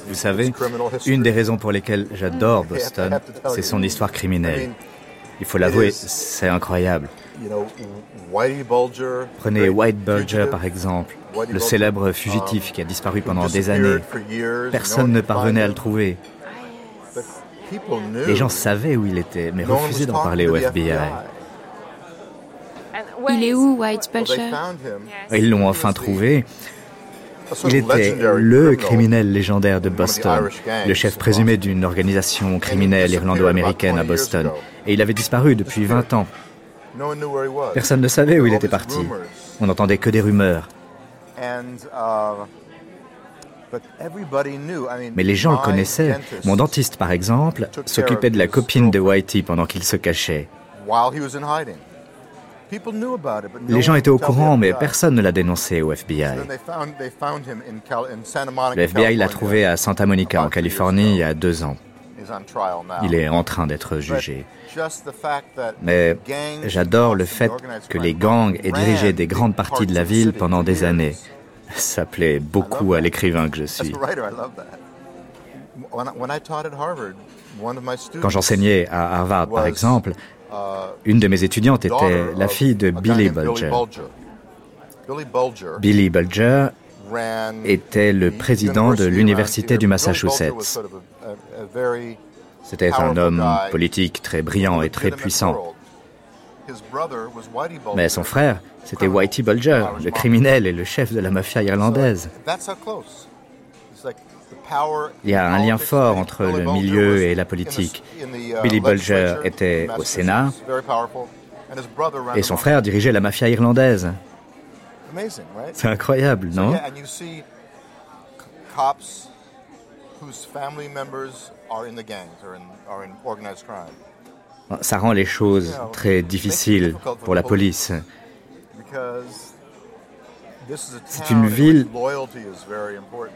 Vous savez, une des raisons pour lesquelles j'adore Boston, c'est son histoire criminelle. Il faut l'avouer, c'est incroyable. Prenez White Bulger par exemple, le célèbre fugitif qui a disparu pendant des années. Personne ne parvenait à le trouver. Les gens savaient où il était, mais refusaient d'en parler au FBI. Il est où, White Bulger? Ils l'ont enfin trouvé. Il était le criminel légendaire de Boston, le chef présumé d'une organisation criminelle irlando-américaine à Boston. Et il avait disparu depuis 20 ans. Personne ne savait où il était parti. On n'entendait que des rumeurs. Mais les gens le connaissaient. Mon dentiste, par exemple, s'occupait de la copine de Whitey pendant qu'il se cachait. Les gens étaient au courant, mais personne ne l'a dénoncé au FBI. Le FBI l'a trouvé à Santa Monica, en Californie, il y a deux ans. Il est en train d'être jugé. Mais j'adore le fait que les gangs aient dirigé des grandes parties de la ville pendant des années. Ça plaît beaucoup à l'écrivain que je suis. Quand j'enseignais à Harvard, par exemple, une de mes étudiantes était la fille de Billy Bulger. Billy Bulger était le président de l'Université du Massachusetts. C'était un homme politique très brillant et très puissant. Mais son frère, c'était Whitey Bulger, le criminel et le chef de la mafia irlandaise. Il y a un lien fort entre le milieu et la politique. Billy Bulger était au Sénat et son frère dirigeait la mafia irlandaise. C'est incroyable, non? Ça rend les choses très difficiles pour la police. C'est une ville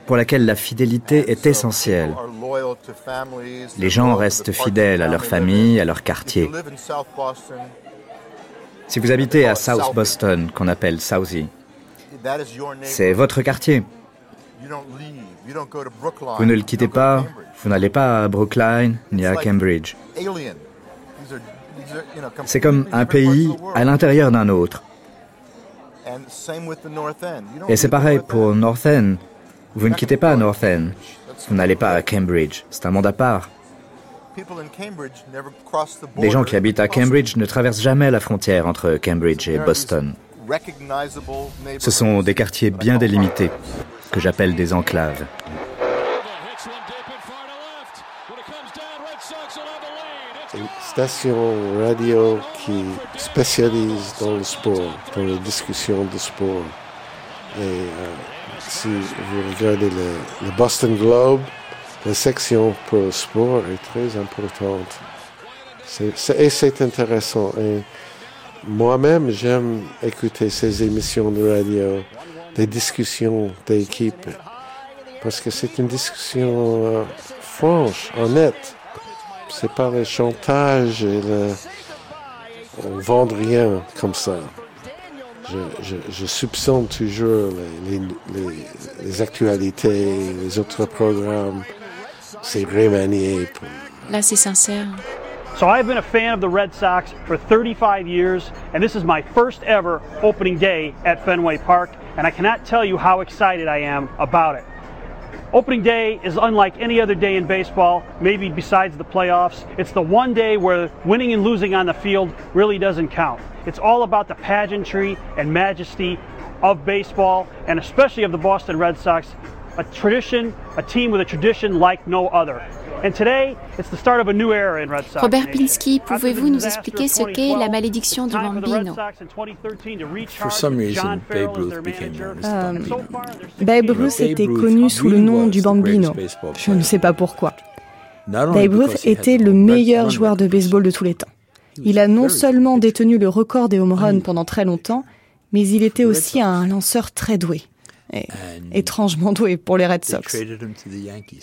pour laquelle la fidélité est essentielle. Les gens restent fidèles à leur famille, à leur quartier. Si vous habitez à South Boston, qu'on appelle Southie, c'est votre quartier. Vous ne le quittez pas, vous n'allez pas à Brookline ni à Cambridge. C'est comme un pays à l'intérieur d'un autre. Et c'est pareil pour North End. Vous ne quittez pas North End. Vous n'allez pas à Cambridge. C'est un monde à part. Les gens qui habitent à Cambridge ne traversent jamais la frontière entre Cambridge et Boston. Ce sont des quartiers bien délimités, que j'appelle des enclaves. Station radio qui spécialise dans le sport, dans les discussions de sport. Et euh, si vous regardez le, Boston Globe, la section pour le sport est très importante. et c'est intéressant. Moi-même, j'aime écouter ces émissions de radio, des discussions d'équipe, parce que c'est une discussion euh, franche, honnête. C'est pas le chantage et le... on vend rien comme ça. Je, je, soupçonne toujours les, les, les, actualités, les autres programmes. C'est remanié. Pour... Là, c'est sincère. So I've been a fan of the Red Sox for 35 years, and this is my first ever opening day at Fenway Park, and I cannot tell you how excited I am about it. Opening day is unlike any other day in baseball, maybe besides the playoffs. It's the one day where winning and losing on the field really doesn't count. It's all about the pageantry and majesty of baseball, and especially of the Boston Red Sox, a tradition, a team with a tradition like no other. Robert Pinsky, pouvez-vous nous expliquer ce qu'est la malédiction du bambino? Euh, Babe Ruth était connu sous le nom du bambino. Je ne sais pas pourquoi. Babe Ruth était le meilleur joueur de baseball de tous les temps. Il a non seulement détenu le record des home runs pendant très longtemps, mais il était aussi un lanceur très doué étrangement doué pour les Red Sox.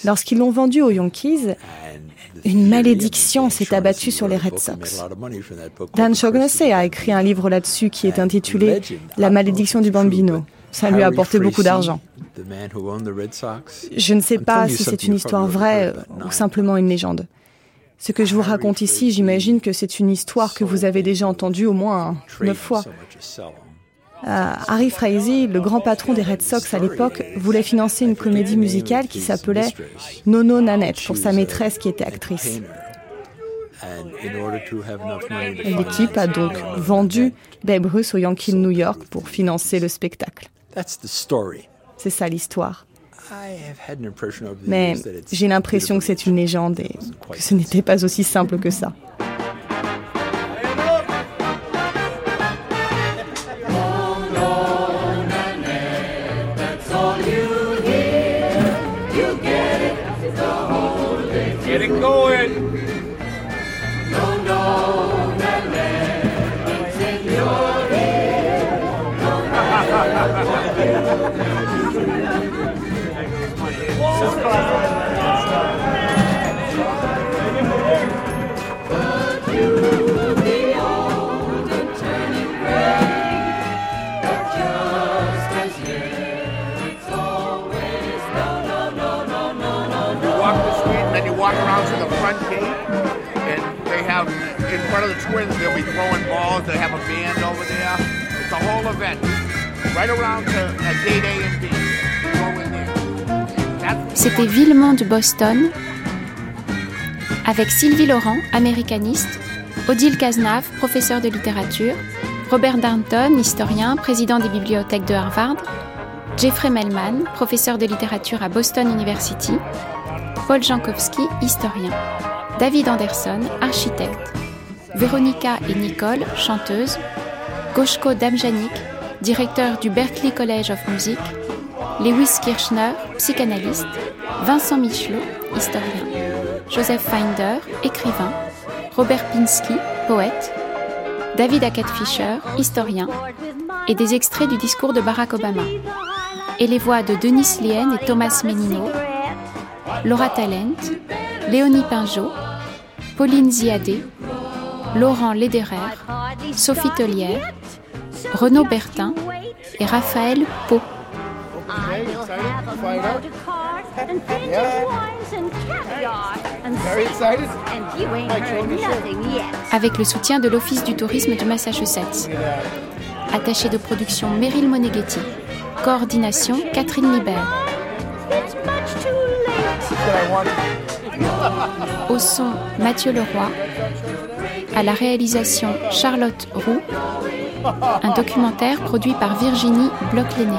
Lorsqu'ils l'ont vendu aux Yankees, une malédiction s'est abattue sur les Red Sox. Dan Shognessy a écrit un livre là-dessus qui est intitulé La malédiction du Bambino. Ça lui a apporté beaucoup d'argent. Je ne sais pas si c'est une histoire vraie ou simplement une légende. Ce que je vous raconte ici, j'imagine que c'est une histoire que vous avez déjà entendue au moins neuf fois. Euh, Harry Frazee, le grand patron des Red Sox à l'époque, voulait financer une comédie musicale qui s'appelait Nono Nanette pour sa maîtresse qui était actrice. L'équipe a donc vendu Babe Ruth aux Yankees de New York pour financer le spectacle. C'est ça l'histoire. Mais j'ai l'impression que c'est une légende et que ce n'était pas aussi simple que ça. C'était Villemont de Boston avec Sylvie Laurent, américaniste, Odile Cazenave, professeur de littérature, Robert Darnton, historien, président des bibliothèques de Harvard, Jeffrey Melman, professeur de littérature à Boston University, Paul Jankowski, historien, David Anderson, architecte, Véronica et Nicole, chanteuses, Goshko Damjanik, directeur du Berklee College of Music, Lewis Kirchner, psychanalyste, Vincent Michelot, historien, Joseph Finder, écrivain, Robert Pinsky, poète, David Hackett Fischer, historien, et des extraits du discours de Barack Obama, et les voix de Denis Lien et Thomas Menino, Laura Talent, Léonie Pinjot, Pauline Ziadé, Laurent Lederer, Sophie Tellière, Renaud Bertin et Raphaël Pau. Avec le soutien de l'Office du tourisme du Massachusetts. Attaché de production Meryl Moneghetti. Coordination Catherine Libert. Au son Mathieu Leroy. À la réalisation Charlotte Roux. Un documentaire produit par Virginie Bloch-Lenné.